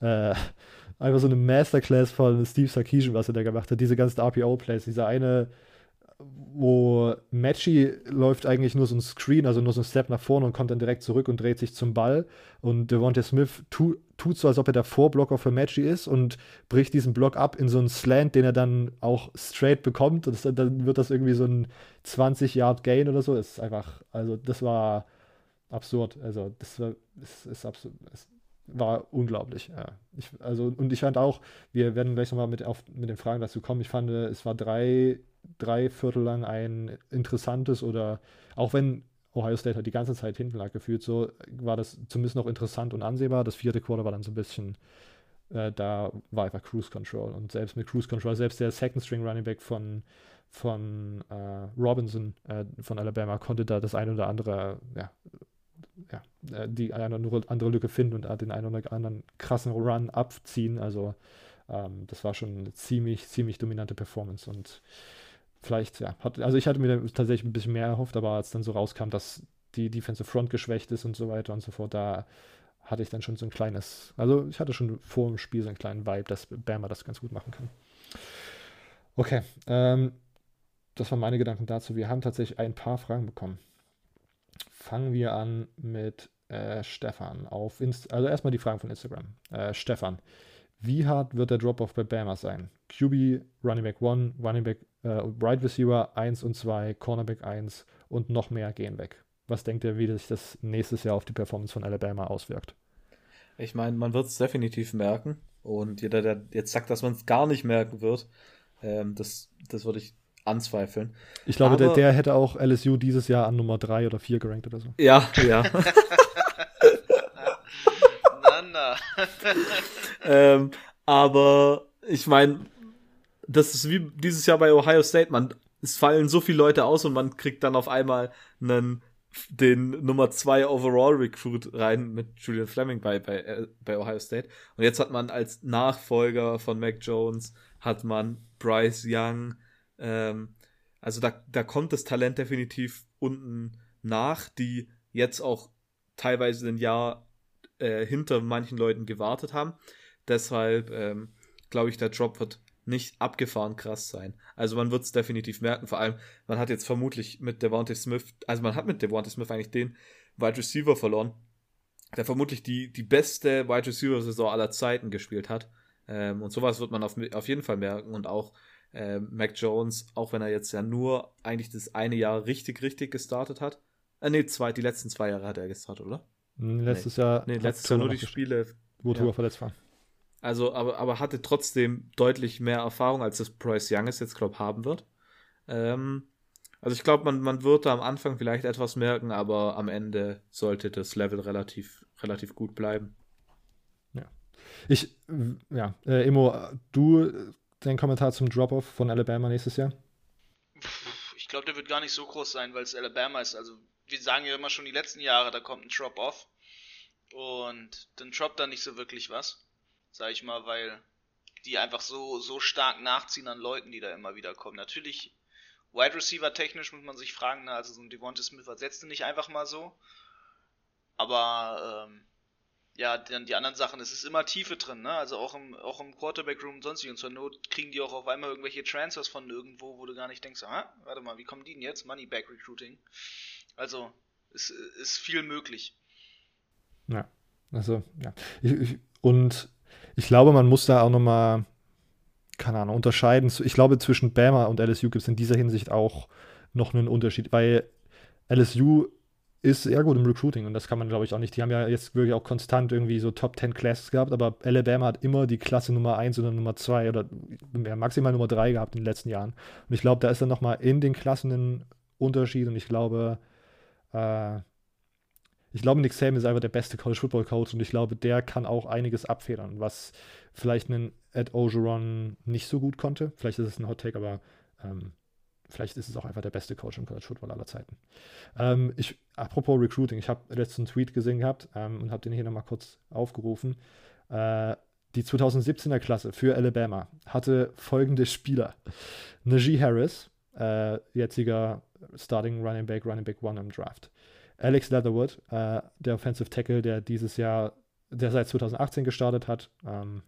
äh, einfach so eine Masterclass von Steve Sarkisian, was er da gemacht hat. Diese ganzen RPO-Plays, dieser eine wo Matchy läuft eigentlich nur so ein Screen, also nur so ein Step nach vorne und kommt dann direkt zurück und dreht sich zum Ball. Und Devontae Smith tu, tut so, als ob er der Vorblocker für Matchy ist und bricht diesen Block ab in so einen Slant, den er dann auch straight bekommt. Und das, dann wird das irgendwie so ein 20-Yard-Gain oder so. Das ist einfach, also das war absurd. Also das war, das ist absurd. Das war unglaublich. Ja. Ich, also, und ich fand auch, wir werden gleich nochmal mit, mit den Fragen dazu kommen. Ich fand, es war drei drei Viertel lang ein interessantes oder auch wenn Ohio State halt die ganze Zeit hinten lag gefühlt, so war das zumindest noch interessant und ansehbar. Das vierte Quarter war dann so ein bisschen, äh, da war einfach Cruise Control und selbst mit Cruise Control, selbst der Second String Running Back von, von äh, Robinson äh, von Alabama konnte da das eine oder andere, ja, ja, äh, die eine oder andere Lücke finden und den einen oder anderen krassen Run abziehen. Also Ähm, das war schon eine ziemlich, ziemlich dominante Performance und vielleicht, ja, hat, also ich hatte mir tatsächlich ein bisschen mehr erhofft, aber als dann so rauskam, dass die Defensive Front geschwächt ist und so weiter und so fort, da hatte ich dann schon so ein kleines, also ich hatte schon vor dem Spiel so einen kleinen Vibe, dass Bama das ganz gut machen kann. Okay, ähm, das waren meine Gedanken dazu. Wir haben tatsächlich ein paar Fragen bekommen. Fangen wir an mit äh, Stefan auf Inst also erstmal die Fragen von Instagram. Äh, Stefan, wie hart wird der Drop-Off bei Bama sein? QB, Running Back 1, Running Back, äh, Right Receiver 1 und 2, Cornerback 1 und noch mehr gehen weg. Was denkt ihr, wie sich das nächstes Jahr auf die Performance von Alabama auswirkt? Ich meine, man wird es definitiv merken. Und jeder, der jetzt sagt, dass man es gar nicht merken wird, ähm, das, das würde ich anzweifeln. Ich glaube, Aber, der, der hätte auch LSU dieses Jahr an Nummer 3 oder 4 gerankt oder so. Ja, ja. na, na. ähm, aber ich meine, das ist wie dieses Jahr bei Ohio State. Man, es fallen so viele Leute aus und man kriegt dann auf einmal einen den Nummer 2 Overall Recruit rein mit Julian Fleming bei, bei, äh, bei Ohio State. Und jetzt hat man als Nachfolger von Mac Jones, hat man Bryce Young. Ähm, also da, da kommt das Talent definitiv unten nach, die jetzt auch teilweise ein Jahr äh, hinter manchen Leuten gewartet haben. Deshalb ähm, glaube ich, der Drop wird nicht abgefahren krass sein. Also man wird es definitiv merken. Vor allem, man hat jetzt vermutlich mit Devontae Smith, also man hat mit Devontae Smith eigentlich den Wide Receiver verloren, der vermutlich die, die beste Wide Receiver-Saison aller Zeiten gespielt hat. Ähm, und sowas wird man auf, auf jeden Fall merken. Und auch äh, Mac Jones, auch wenn er jetzt ja nur eigentlich das eine Jahr richtig, richtig gestartet hat. Äh, nee, zwei, die letzten zwei Jahre hat er gestartet, oder? Letztes nee. Jahr. Nee, letztes Jahr nur die Spiele. Wo ja. verletzt war. Also, aber, aber hatte trotzdem deutlich mehr Erfahrung, als das Bryce Young es jetzt, glaube haben wird. Ähm, also ich glaube, man, man wird da am Anfang vielleicht etwas merken, aber am Ende sollte das Level relativ, relativ gut bleiben. Ja. Ich, ja, äh, Emo, du, dein Kommentar zum Drop-Off von Alabama nächstes Jahr? Ich glaube, der wird gar nicht so groß sein, weil es Alabama ist. Also, wir sagen ja immer schon die letzten Jahre, da kommt ein Drop-Off. Und dann droppt da nicht so wirklich was sag ich mal, weil die einfach so, so stark nachziehen an Leuten, die da immer wieder kommen. Natürlich, Wide Receiver technisch muss man sich fragen, na, also so ein Devonta Smith ersetzt nicht einfach mal so. Aber, ähm, ja, dann die anderen Sachen, es ist immer Tiefe drin, ne? Also auch im, auch im Quarterback-Room und sonst wie. Und zur Not kriegen die auch auf einmal irgendwelche Transfers von irgendwo, wo du gar nicht denkst, ah, warte mal, wie kommen die denn jetzt? Moneyback Recruiting. Also, es ist viel möglich. Ja, also, ja. Ich, ich, und ich glaube, man muss da auch nochmal, keine Ahnung, unterscheiden. Ich glaube, zwischen Bama und LSU gibt es in dieser Hinsicht auch noch einen Unterschied, weil LSU ist sehr gut im Recruiting und das kann man, glaube ich, auch nicht. Die haben ja jetzt wirklich auch konstant irgendwie so Top 10 Classes gehabt, aber Alabama hat immer die Klasse Nummer 1 oder Nummer 2 oder maximal Nummer 3 gehabt in den letzten Jahren. Und ich glaube, da ist dann nochmal in den Klassen ein Unterschied und ich glaube, äh, ich glaube, Nick Saban ist einfach der beste College Football Coach und ich glaube, der kann auch einiges abfedern, was vielleicht ein Ed Ogeron nicht so gut konnte. Vielleicht ist es ein Hot Take, aber ähm, vielleicht ist es auch einfach der beste Coach im College Football aller Zeiten. Ähm, ich, apropos Recruiting, ich habe letzten Tweet gesehen gehabt ähm, und habe den hier nochmal kurz aufgerufen. Äh, die 2017er Klasse für Alabama hatte folgende Spieler: Najee Harris, äh, jetziger Starting Running Back, Running Back One im Draft. Alex Leatherwood, äh, der Offensive Tackle, der dieses Jahr, der seit 2018 gestartet hat, ähm,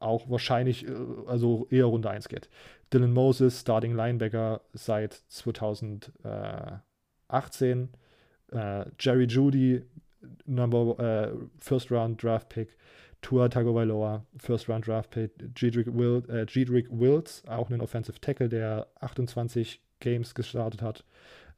auch wahrscheinlich, äh, also eher Runde 1 geht. Dylan Moses, Starting Linebacker seit 2018. Äh, Jerry Judy, Number äh, First Round Draft Pick. Tua Tagovailoa, First Round Draft Pick. Jedrick, Will, äh, Wills, auch ein Offensive Tackle, der 28 Games gestartet hat.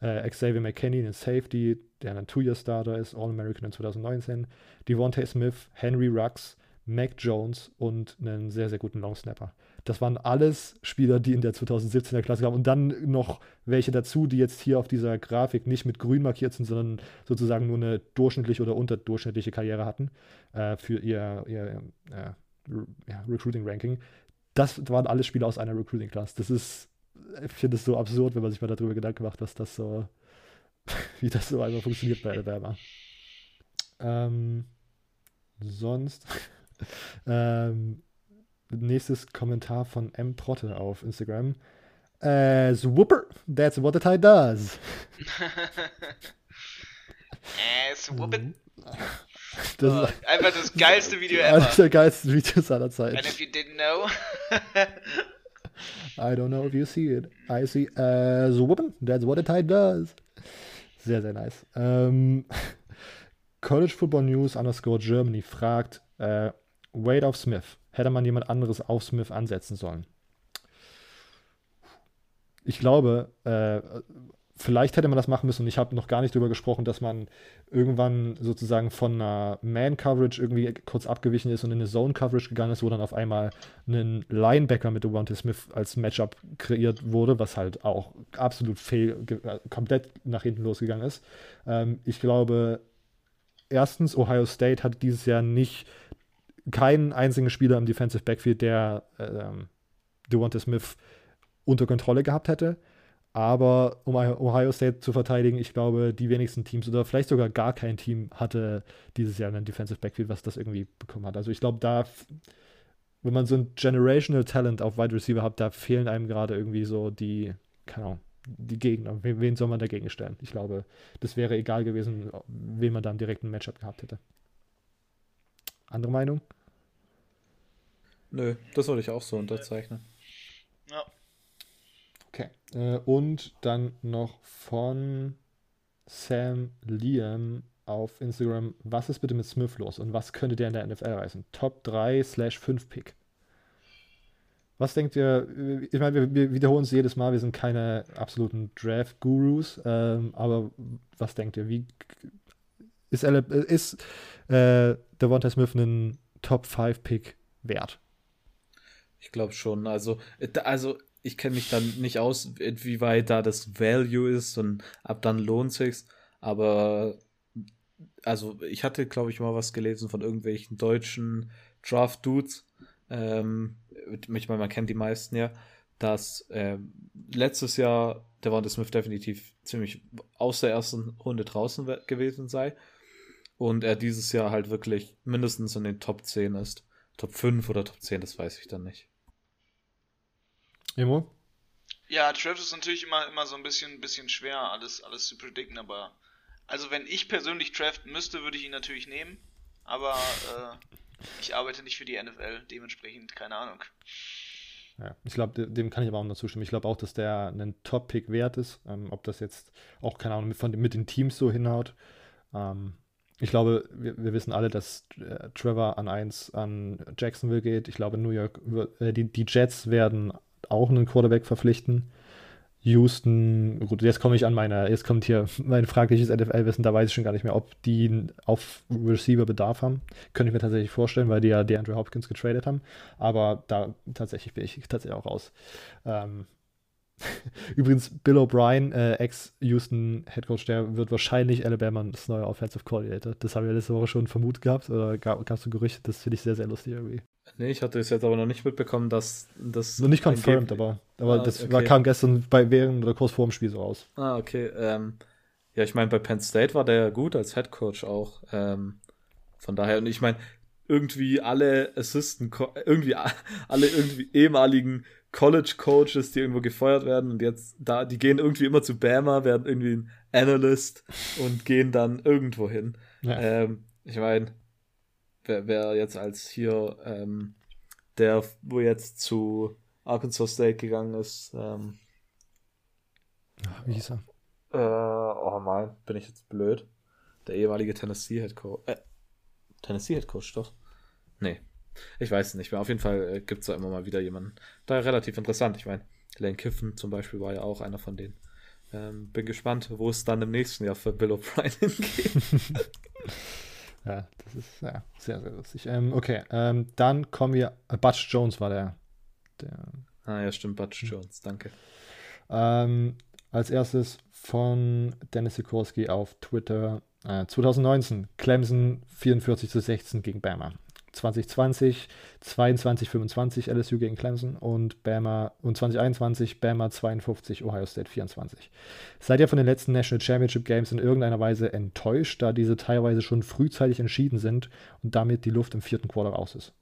Äh, Xavier McKinney, ein Safety, der ein Two-Year-Starter ist, All-American in 2019. Devontae Smith, Henry Rux, Mac Jones und einen sehr, sehr guten Long-Snapper. Das waren alles Spieler, die in der 2017er Klasse kamen. Und dann noch welche dazu, die jetzt hier auf dieser Grafik nicht mit grün markiert sind, sondern sozusagen nur eine durchschnittliche oder unterdurchschnittliche Karriere hatten äh, für ihr, ihr äh, ja, Recruiting-Ranking. Das waren alles Spieler aus einer Recruiting-Class. Das ist ich finde es so absurd, wenn man sich mal darüber Gedanken macht, was das so, wie das so einfach funktioniert bei Alabama. Ähm, sonst, ähm, nächstes Kommentar von M. Protte auf Instagram. As whooper, that's what the tie does. As whooper. Das oh, ist einfach das geilste Video ever. Eines der geilsten Videos aller Zeiten. And if you didn't know. I don't know if you see it. I see as whooping, that's what the tie does. Sehr, sehr nice. Ähm, College Football News underscore Germany fragt, äh, Wade auf Smith. Hätte man jemand anderes auf Smith ansetzen sollen? Ich glaube, äh, vielleicht hätte man das machen müssen und ich habe noch gar nicht darüber gesprochen, dass man irgendwann sozusagen von einer Man-Coverage irgendwie kurz abgewichen ist und in eine Zone-Coverage gegangen ist, wo dann auf einmal ein Linebacker mit Devontae Smith als Matchup kreiert wurde, was halt auch absolut fehl, äh, komplett nach hinten losgegangen ist. Ähm, ich glaube, erstens, Ohio State hat dieses Jahr nicht keinen einzigen Spieler im Defensive Backfield, der ähm, Devontae Smith unter Kontrolle gehabt hätte. Aber um Ohio State zu verteidigen, ich glaube, die wenigsten Teams oder vielleicht sogar gar kein Team hatte dieses Jahr einen Defensive Backfield, was das irgendwie bekommen hat. Also ich glaube, da, wenn man so ein Generational Talent auf Wide Receiver hat, da fehlen einem gerade irgendwie so die, keine Ahnung, die Gegner. Wen, wen, soll man dagegen stellen? Ich glaube, das wäre egal gewesen, wen man dann direkt ein Matchup gehabt hätte. Andere Meinung? Nö, das würde ich auch so unterzeichnen. Ja. Okay. Äh, und dann noch von Sam Liam auf Instagram, was ist bitte mit Smith los und was könnte der in der NFL reißen? Top 3 slash 5 Pick. Was denkt ihr? Ich meine, wir, wir wiederholen es jedes Mal, wir sind keine absoluten Draft-Gurus, ähm, aber was denkt ihr? Wie ist, ist äh, Devonta Smith einen Top 5 Pick wert? Ich glaube schon. Also, also ich kenne mich dann nicht aus, wie weit da das Value ist und ab dann lohnt sich's. Aber also ich hatte, glaube ich, mal was gelesen von irgendwelchen deutschen Draft-Dudes. Ähm, ich meine, man kennt die meisten ja, dass äh, letztes Jahr der Wanda Smith definitiv ziemlich aus der ersten Runde draußen gewesen sei. Und er dieses Jahr halt wirklich mindestens in den Top 10 ist. Top 5 oder Top 10, das weiß ich dann nicht. Emo? Ja, Draft ist natürlich immer, immer so ein bisschen, bisschen schwer, alles, alles zu predikten, aber also wenn ich persönlich draften müsste, würde ich ihn natürlich nehmen, aber äh, ich arbeite nicht für die NFL, dementsprechend keine Ahnung. Ja, ich glaube, dem kann ich aber auch noch zustimmen. Ich glaube auch, dass der einen Top-Pick wert ist. Ähm, ob das jetzt auch, keine Ahnung, mit, mit den Teams so hinhaut. Ähm, ich glaube, wir, wir, wissen alle, dass äh, Trevor an 1 an Jacksonville geht. Ich glaube, New York, äh, die, die Jets werden auch einen Quarterback verpflichten. Houston, gut, jetzt komme ich an meine, jetzt kommt hier mein fragliches NFL-Wissen, da weiß ich schon gar nicht mehr, ob die auf Receiver Bedarf haben. Könnte ich mir tatsächlich vorstellen, weil die ja DeAndre Hopkins getradet haben. Aber da tatsächlich bin ich tatsächlich auch raus. Ähm, Übrigens, Bill O'Brien, äh, Ex-Houston Headcoach, der wird wahrscheinlich Alabama's neuer Offensive Coordinator. Das haben wir letzte Woche schon vermutet gehabt oder gab es so Gerüchte. Das finde ich sehr, sehr lustig irgendwie. Nee, ich hatte es jetzt aber noch nicht mitbekommen, dass das. Noch nicht confirmed, aber, aber ah, das okay. war, kam gestern bei während oder kurz vor dem Spiel so raus. Ah, okay. Ähm, ja, ich meine, bei Penn State war der ja gut als Head Coach auch. Ähm, von daher, und ich meine, irgendwie alle Assistant, irgendwie alle irgendwie ehemaligen College Coaches, die irgendwo gefeuert werden und jetzt da, die gehen irgendwie immer zu Bama, werden irgendwie ein Analyst und gehen dann irgendwo hin. Ja. Ähm, ich meine, wer, wer jetzt als hier ähm, der, wo jetzt zu Arkansas State gegangen ist. Ähm, Ach, wie hieß er? Äh, oh mein, bin ich jetzt blöd. Der ehemalige Tennessee Head Coach. Äh, Tennessee Head Coach, doch. Nee. Ich weiß es nicht mehr. Auf jeden Fall äh, gibt es da immer mal wieder jemanden. Da relativ interessant. Ich meine, Lane Kiffen zum Beispiel war ja auch einer von denen. Ähm, bin gespannt, wo es dann im nächsten Jahr für Bill O'Brien hingeht. Ja, das ist ja, sehr, sehr lustig. Ähm, okay, ähm, dann kommen wir. Äh, Butch Jones war der, der. Ah, ja, stimmt, Butch hm. Jones, danke. Ähm, als erstes von Dennis Sikorski auf Twitter. Äh, 2019, Clemson 44 zu 16 gegen Bama. 2020 22, 25 LSU gegen Clemson und Bama und 2021 Bama 52, Ohio State 24. Seid ihr von den letzten National Championship Games in irgendeiner Weise enttäuscht, da diese teilweise schon frühzeitig entschieden sind und damit die Luft im vierten Quarter raus ist?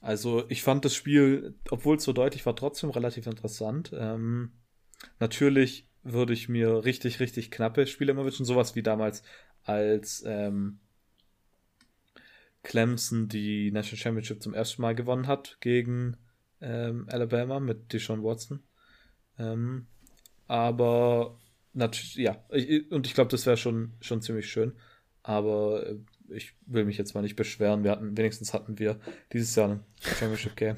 Also ich fand das Spiel, obwohl es so deutlich war, trotzdem relativ interessant. Ähm, natürlich würde ich mir richtig, richtig knappe Spiele immer wünschen. Sowas wie damals, als ähm, Clemson die National Championship zum ersten Mal gewonnen hat gegen ähm, Alabama mit Deshaun Watson. Ähm, aber natürlich, ja, ich, und ich glaube, das wäre schon, schon ziemlich schön. Aber äh, ich will mich jetzt mal nicht beschweren. Wir hatten, wenigstens hatten wir dieses Jahr ein Championship Game.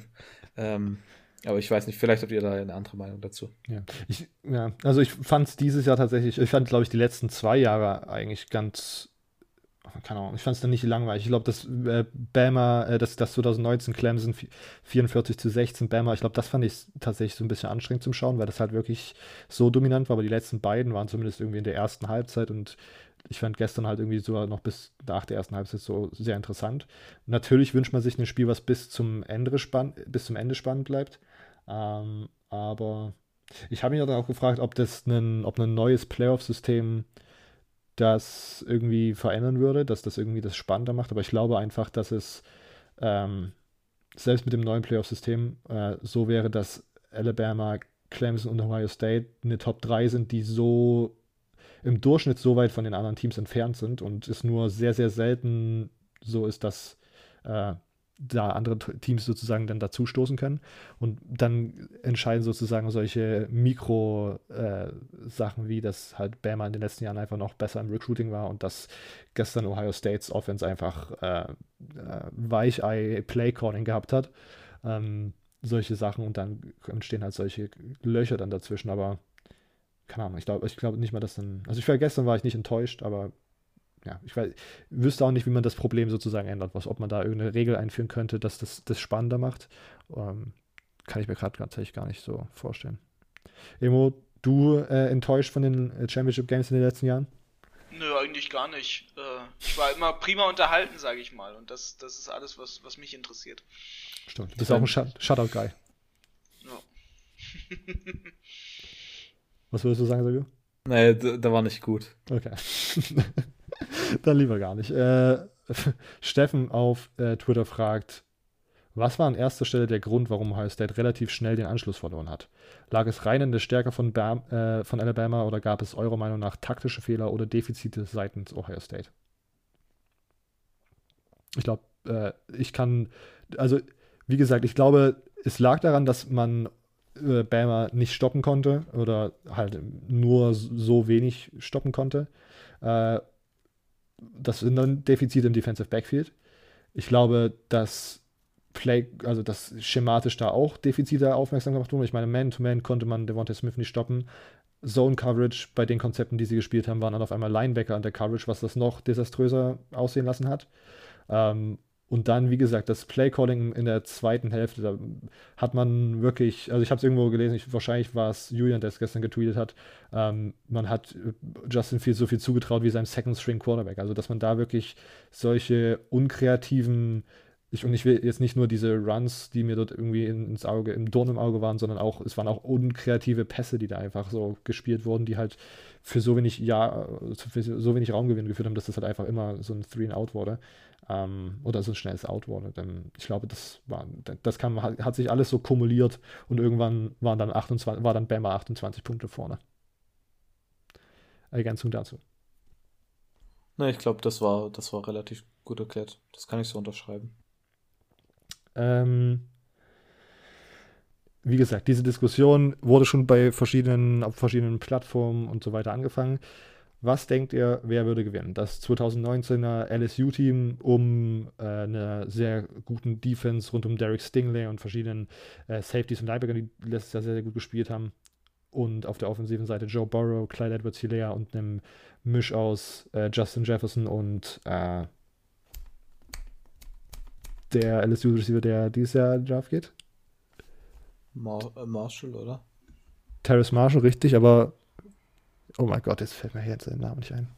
Ähm, aber ich weiß nicht, vielleicht habt ihr da eine andere Meinung dazu. Ja, ich, ja also ich fand es dieses Jahr tatsächlich, ich fand, glaube ich, die letzten zwei Jahre eigentlich ganz, keine Ahnung, ich fand es dann nicht langweilig. Ich glaube, dass äh, Bama, äh, das, das 2019 Clemson 44 zu 16 Bama, ich glaube, das fand ich tatsächlich so ein bisschen anstrengend zum Schauen, weil das halt wirklich so dominant war, aber die letzten beiden waren zumindest irgendwie in der ersten Halbzeit und ich fand gestern halt irgendwie sogar noch bis nach der ersten Halbzeit so sehr interessant. Natürlich wünscht man sich ein Spiel, was bis zum Ende, spann bis zum Ende spannend bleibt. Ähm, aber ich habe mich dann auch gefragt, ob das ein, ob ein neues Playoff-System das irgendwie verändern würde, dass das irgendwie das spannender macht. Aber ich glaube einfach, dass es ähm, selbst mit dem neuen Playoff-System äh, so wäre, dass Alabama, Clemson und Ohio State eine Top 3 sind, die so im Durchschnitt so weit von den anderen Teams entfernt sind und es nur sehr, sehr selten so ist, dass äh, da andere Teams sozusagen dann dazustoßen können. Und dann entscheiden sozusagen solche Mikro-Sachen, äh, wie das halt Bama in den letzten Jahren einfach noch besser im Recruiting war und dass gestern Ohio States Offense einfach äh, äh, Weichei-Play-Calling gehabt hat. Ähm, solche Sachen und dann entstehen halt solche Löcher dann dazwischen, aber keine Ahnung, ich glaube ich glaub nicht mal, dass dann. Also ich war gestern war ich nicht enttäuscht, aber ja, ich weiß, wüsste auch nicht, wie man das Problem sozusagen ändert, was, ob man da irgendeine Regel einführen könnte, dass das das spannender macht. Ähm, kann ich mir gerade tatsächlich gar nicht so vorstellen. Emo, du äh, enttäuscht von den äh, Championship Games in den letzten Jahren? Nö, eigentlich gar nicht. Äh, ich war immer prima unterhalten, sage ich mal. Und das, das ist alles, was, was mich interessiert. Stimmt. Du bist auch ein Shutout-Guy. Ja. Was würdest du sagen, Sergio? Nee, der war nicht gut. Okay. Dann lieber gar nicht. Äh, Steffen auf äh, Twitter fragt, was war an erster Stelle der Grund, warum Ohio State relativ schnell den Anschluss verloren hat? Lag es rein in der Stärke von, Bam, äh, von Alabama oder gab es eurer Meinung nach taktische Fehler oder Defizite seitens Ohio State? Ich glaube, äh, ich kann, also wie gesagt, ich glaube, es lag daran, dass man äh, Bama nicht stoppen konnte oder halt nur so wenig stoppen konnte. Das sind dann Defizite im Defensive Backfield. Ich glaube, dass Play, also dass schematisch da auch Defizite aufmerksam gemacht wurden. Ich meine, Man-to-Man -Man konnte man Devontae Smith nicht stoppen. Zone Coverage bei den Konzepten, die sie gespielt haben, waren dann auf einmal Linebacker an der Coverage, was das noch desaströser aussehen lassen hat. Ähm, und dann, wie gesagt, das Playcalling in der zweiten Hälfte, da hat man wirklich, also ich habe es irgendwo gelesen, ich, wahrscheinlich war es Julian, der es gestern getweetet hat, ähm, man hat äh, Justin Fields so viel zugetraut wie seinem Second String Quarterback. Also, dass man da wirklich solche unkreativen, ich, und ich will jetzt nicht nur diese Runs, die mir dort irgendwie ins Auge, im Dorn im Auge waren, sondern auch, es waren auch unkreative Pässe, die da einfach so gespielt wurden, die halt für so wenig, ja, für so wenig Raumgewinn geführt haben, dass das halt einfach immer so ein Three-and-Out wurde ähm, oder so ein schnelles Out wurde. Denn ich glaube, das war, das kam, hat sich alles so kumuliert und irgendwann waren dann 28, war dann Bama 28 Punkte vorne. Ergänzung dazu. Ne, ich glaube, das war, das war relativ gut erklärt. Das kann ich so unterschreiben. Ähm, wie gesagt, diese Diskussion wurde schon bei verschiedenen, auf verschiedenen Plattformen und so weiter angefangen. Was denkt ihr, wer würde gewinnen? Das 2019er LSU-Team um äh, einer sehr guten Defense rund um Derek Stingley und verschiedenen äh, Safeties und Linebacker, die letztes Jahr sehr, sehr gut gespielt haben. Und auf der offensiven Seite Joe Burrow, Clyde edwards hilaire und einem Misch aus äh, Justin Jefferson und äh, der LSU-Receiver, der dieses Jahr drauf geht. Mar äh, Marshall, oder? Terrace Marshall, richtig, aber Oh mein Gott, jetzt fällt mir jetzt der Name nicht ein.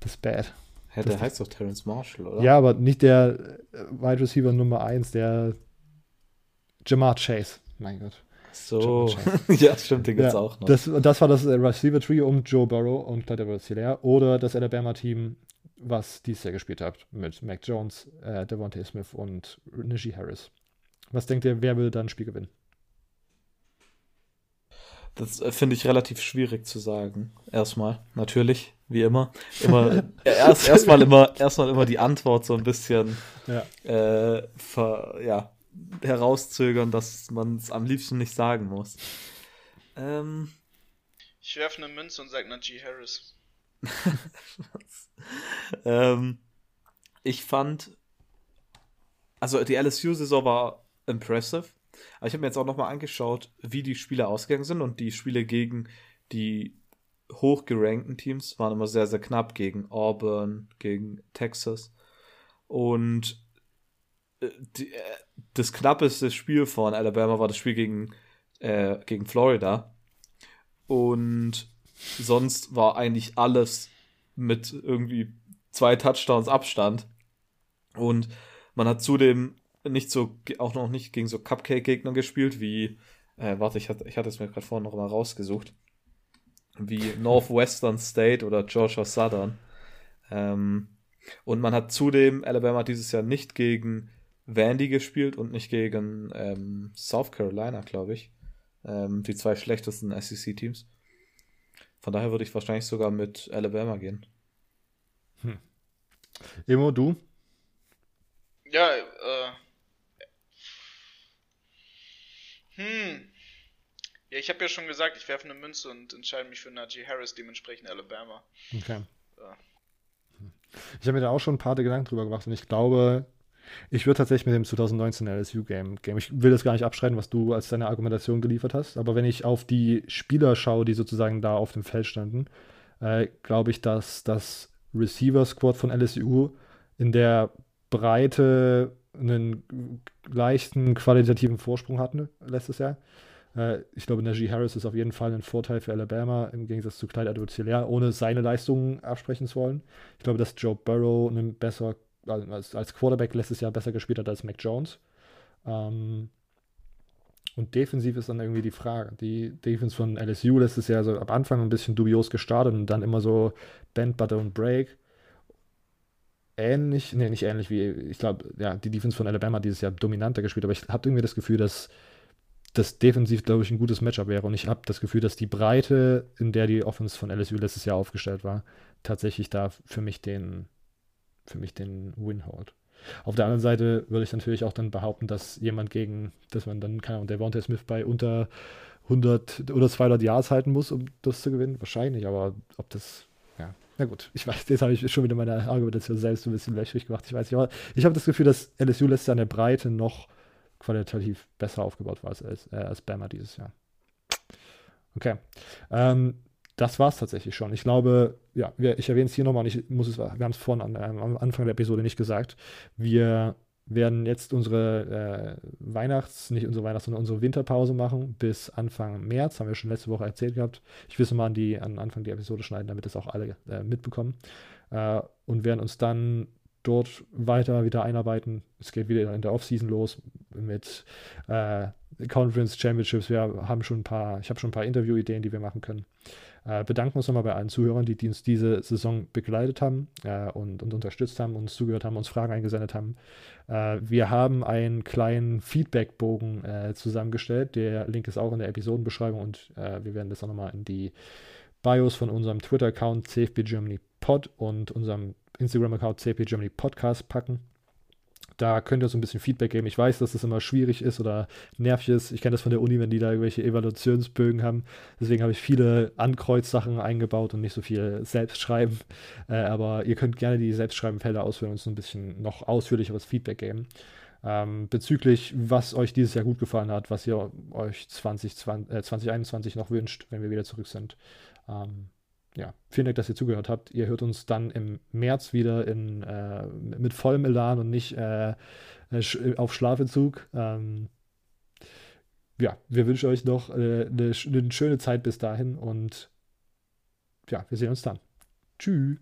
Das ist bad. Ja, der das heißt doch Terrence Marshall, oder? Ja, aber nicht der äh, Wide Receiver Nummer 1, der Jamar Chase. Mein Gott. So, ja, stimmt, den gibt es ja, auch noch. Das, das war das äh, Receiver Trio um Joe Burrow und Clyde Edwards Hilaire oder das Alabama-Team was dieses Jahr gespielt habt mit Mac Jones, äh, Devontae Smith und Najee Harris. Was denkt ihr, wer will dann ein Spiel gewinnen? Das äh, finde ich relativ schwierig zu sagen. Erstmal, natürlich, wie immer. Immer erst erstmal immer erstmal immer die Antwort so ein bisschen ja. Äh, ver, ja, herauszögern, dass man es am liebsten nicht sagen muss. Ähm, ich werfe eine Münze und sage Najee Harris. ähm, ich fand, also die LSU-Saison war impressive. Aber ich habe mir jetzt auch nochmal angeschaut, wie die Spiele ausgegangen sind und die Spiele gegen die hochgerankten Teams waren immer sehr, sehr knapp gegen Auburn, gegen Texas. Und äh, die, äh, das knappeste Spiel von Alabama war das Spiel gegen, äh, gegen Florida. Und sonst war eigentlich alles mit irgendwie zwei Touchdowns Abstand. Und man hat zudem nicht so, auch noch nicht gegen so Cupcake-Gegner gespielt, wie, äh, warte, ich hatte, ich hatte es mir gerade vorhin noch mal rausgesucht, wie Northwestern State oder Georgia Southern. Ähm, und man hat zudem Alabama dieses Jahr nicht gegen Vandy gespielt und nicht gegen ähm, South Carolina, glaube ich. Ähm, die zwei schlechtesten SEC-Teams. Von daher würde ich wahrscheinlich sogar mit Alabama gehen. Hm. Emo, du? Ja, äh, Hm. Ja, ich habe ja schon gesagt, ich werfe eine Münze und entscheide mich für Najee Harris, dementsprechend Alabama. Okay. Ja. Ich habe mir da auch schon ein paar Gedanken drüber gemacht und ich glaube, ich würde tatsächlich mit dem 2019 LSU-Game Game. Ich will das gar nicht abschreiten, was du als deine Argumentation geliefert hast, aber wenn ich auf die Spieler schaue, die sozusagen da auf dem Feld standen, äh, glaube ich, dass das Receiver-Squad von LSU in der Breite einen leichten qualitativen Vorsprung hatten letztes Jahr. Äh, ich glaube, Najee Harris ist auf jeden Fall ein Vorteil für Alabama im Gegensatz zu Clyde Edwards-Hilaire, ohne seine Leistungen absprechen zu wollen. Ich glaube, dass Joe Burrow einen besser, als, als Quarterback letztes Jahr besser gespielt hat als Mac Jones. Ähm, und defensiv ist dann irgendwie die Frage. Die Defense von LSU letztes Jahr so am Anfang ein bisschen dubios gestartet und dann immer so Bend, Butter und Break ähnlich, nee, nicht ähnlich wie, ich glaube, ja, die Defense von Alabama dieses Jahr dominanter gespielt, aber ich habe irgendwie das Gefühl, dass das defensiv, glaube ich, ein gutes Matchup wäre. Und ich habe das Gefühl, dass die Breite, in der die Offense von LSU letztes Jahr aufgestellt war, tatsächlich da für mich den, für mich den Win holt. Auf der anderen Seite würde ich natürlich auch dann behaupten, dass jemand gegen, dass man dann, keine Ahnung, Devontae Smith bei unter 100 oder 200 Yards halten muss, um das zu gewinnen. Wahrscheinlich, aber ob das na gut, ich weiß, jetzt habe ich schon wieder meine Argumentation selbst ein bisschen lächerlich gemacht. Ich weiß nicht, aber ich habe das Gefühl, dass LSU Jahr in der Breite noch qualitativ besser aufgebaut war als, äh, als Bama dieses Jahr. Okay. Ähm, das war es tatsächlich schon. Ich glaube, ja, wir, ich erwähne es hier nochmal und ich muss es, wir haben es vorhin an, am Anfang der Episode nicht gesagt. Wir werden jetzt unsere äh, Weihnachts-, nicht unsere Weihnachts-, sondern unsere Winterpause machen bis Anfang März. Haben wir schon letzte Woche erzählt gehabt. Ich will es mal an, die, an Anfang der Episode schneiden, damit das auch alle äh, mitbekommen. Äh, und werden uns dann dort weiter wieder einarbeiten. Es geht wieder in der Offseason los mit äh, Conference Championships. Wir haben schon ein paar, ich habe schon ein paar Interview-Ideen, die wir machen können. Äh, bedanken uns nochmal bei allen Zuhörern, die, die uns diese Saison begleitet haben äh, und, und, unterstützt haben, uns zugehört haben, uns Fragen eingesendet haben. Äh, wir haben einen kleinen Feedback-Bogen äh, zusammengestellt. Der Link ist auch in der Episodenbeschreibung und äh, wir werden das auch nochmal in die Bios von unserem Twitter-Account CFB Germany Pod und unserem Instagram-Account Podcast packen. Da könnt ihr so ein bisschen Feedback geben. Ich weiß, dass das immer schwierig ist oder nervig ist. Ich kenne das von der Uni, wenn die da irgendwelche Evaluationsbögen haben. Deswegen habe ich viele Ankreuzsachen eingebaut und nicht so viel selbst schreiben. Äh, aber ihr könnt gerne die Selbstschreibenfelder ausfüllen und so ein bisschen noch ausführlicheres Feedback geben. Ähm, bezüglich, was euch dieses Jahr gut gefallen hat, was ihr euch 2020, äh, 2021 noch wünscht, wenn wir wieder zurück sind. Ähm, ja, vielen Dank, dass ihr zugehört habt. Ihr hört uns dann im März wieder in, äh, mit vollem Elan und nicht äh, äh auf Schlafentzug. Ähm, ja, wir wünschen euch noch äh, eine, eine schöne Zeit bis dahin und ja, wir sehen uns dann. Tschüss.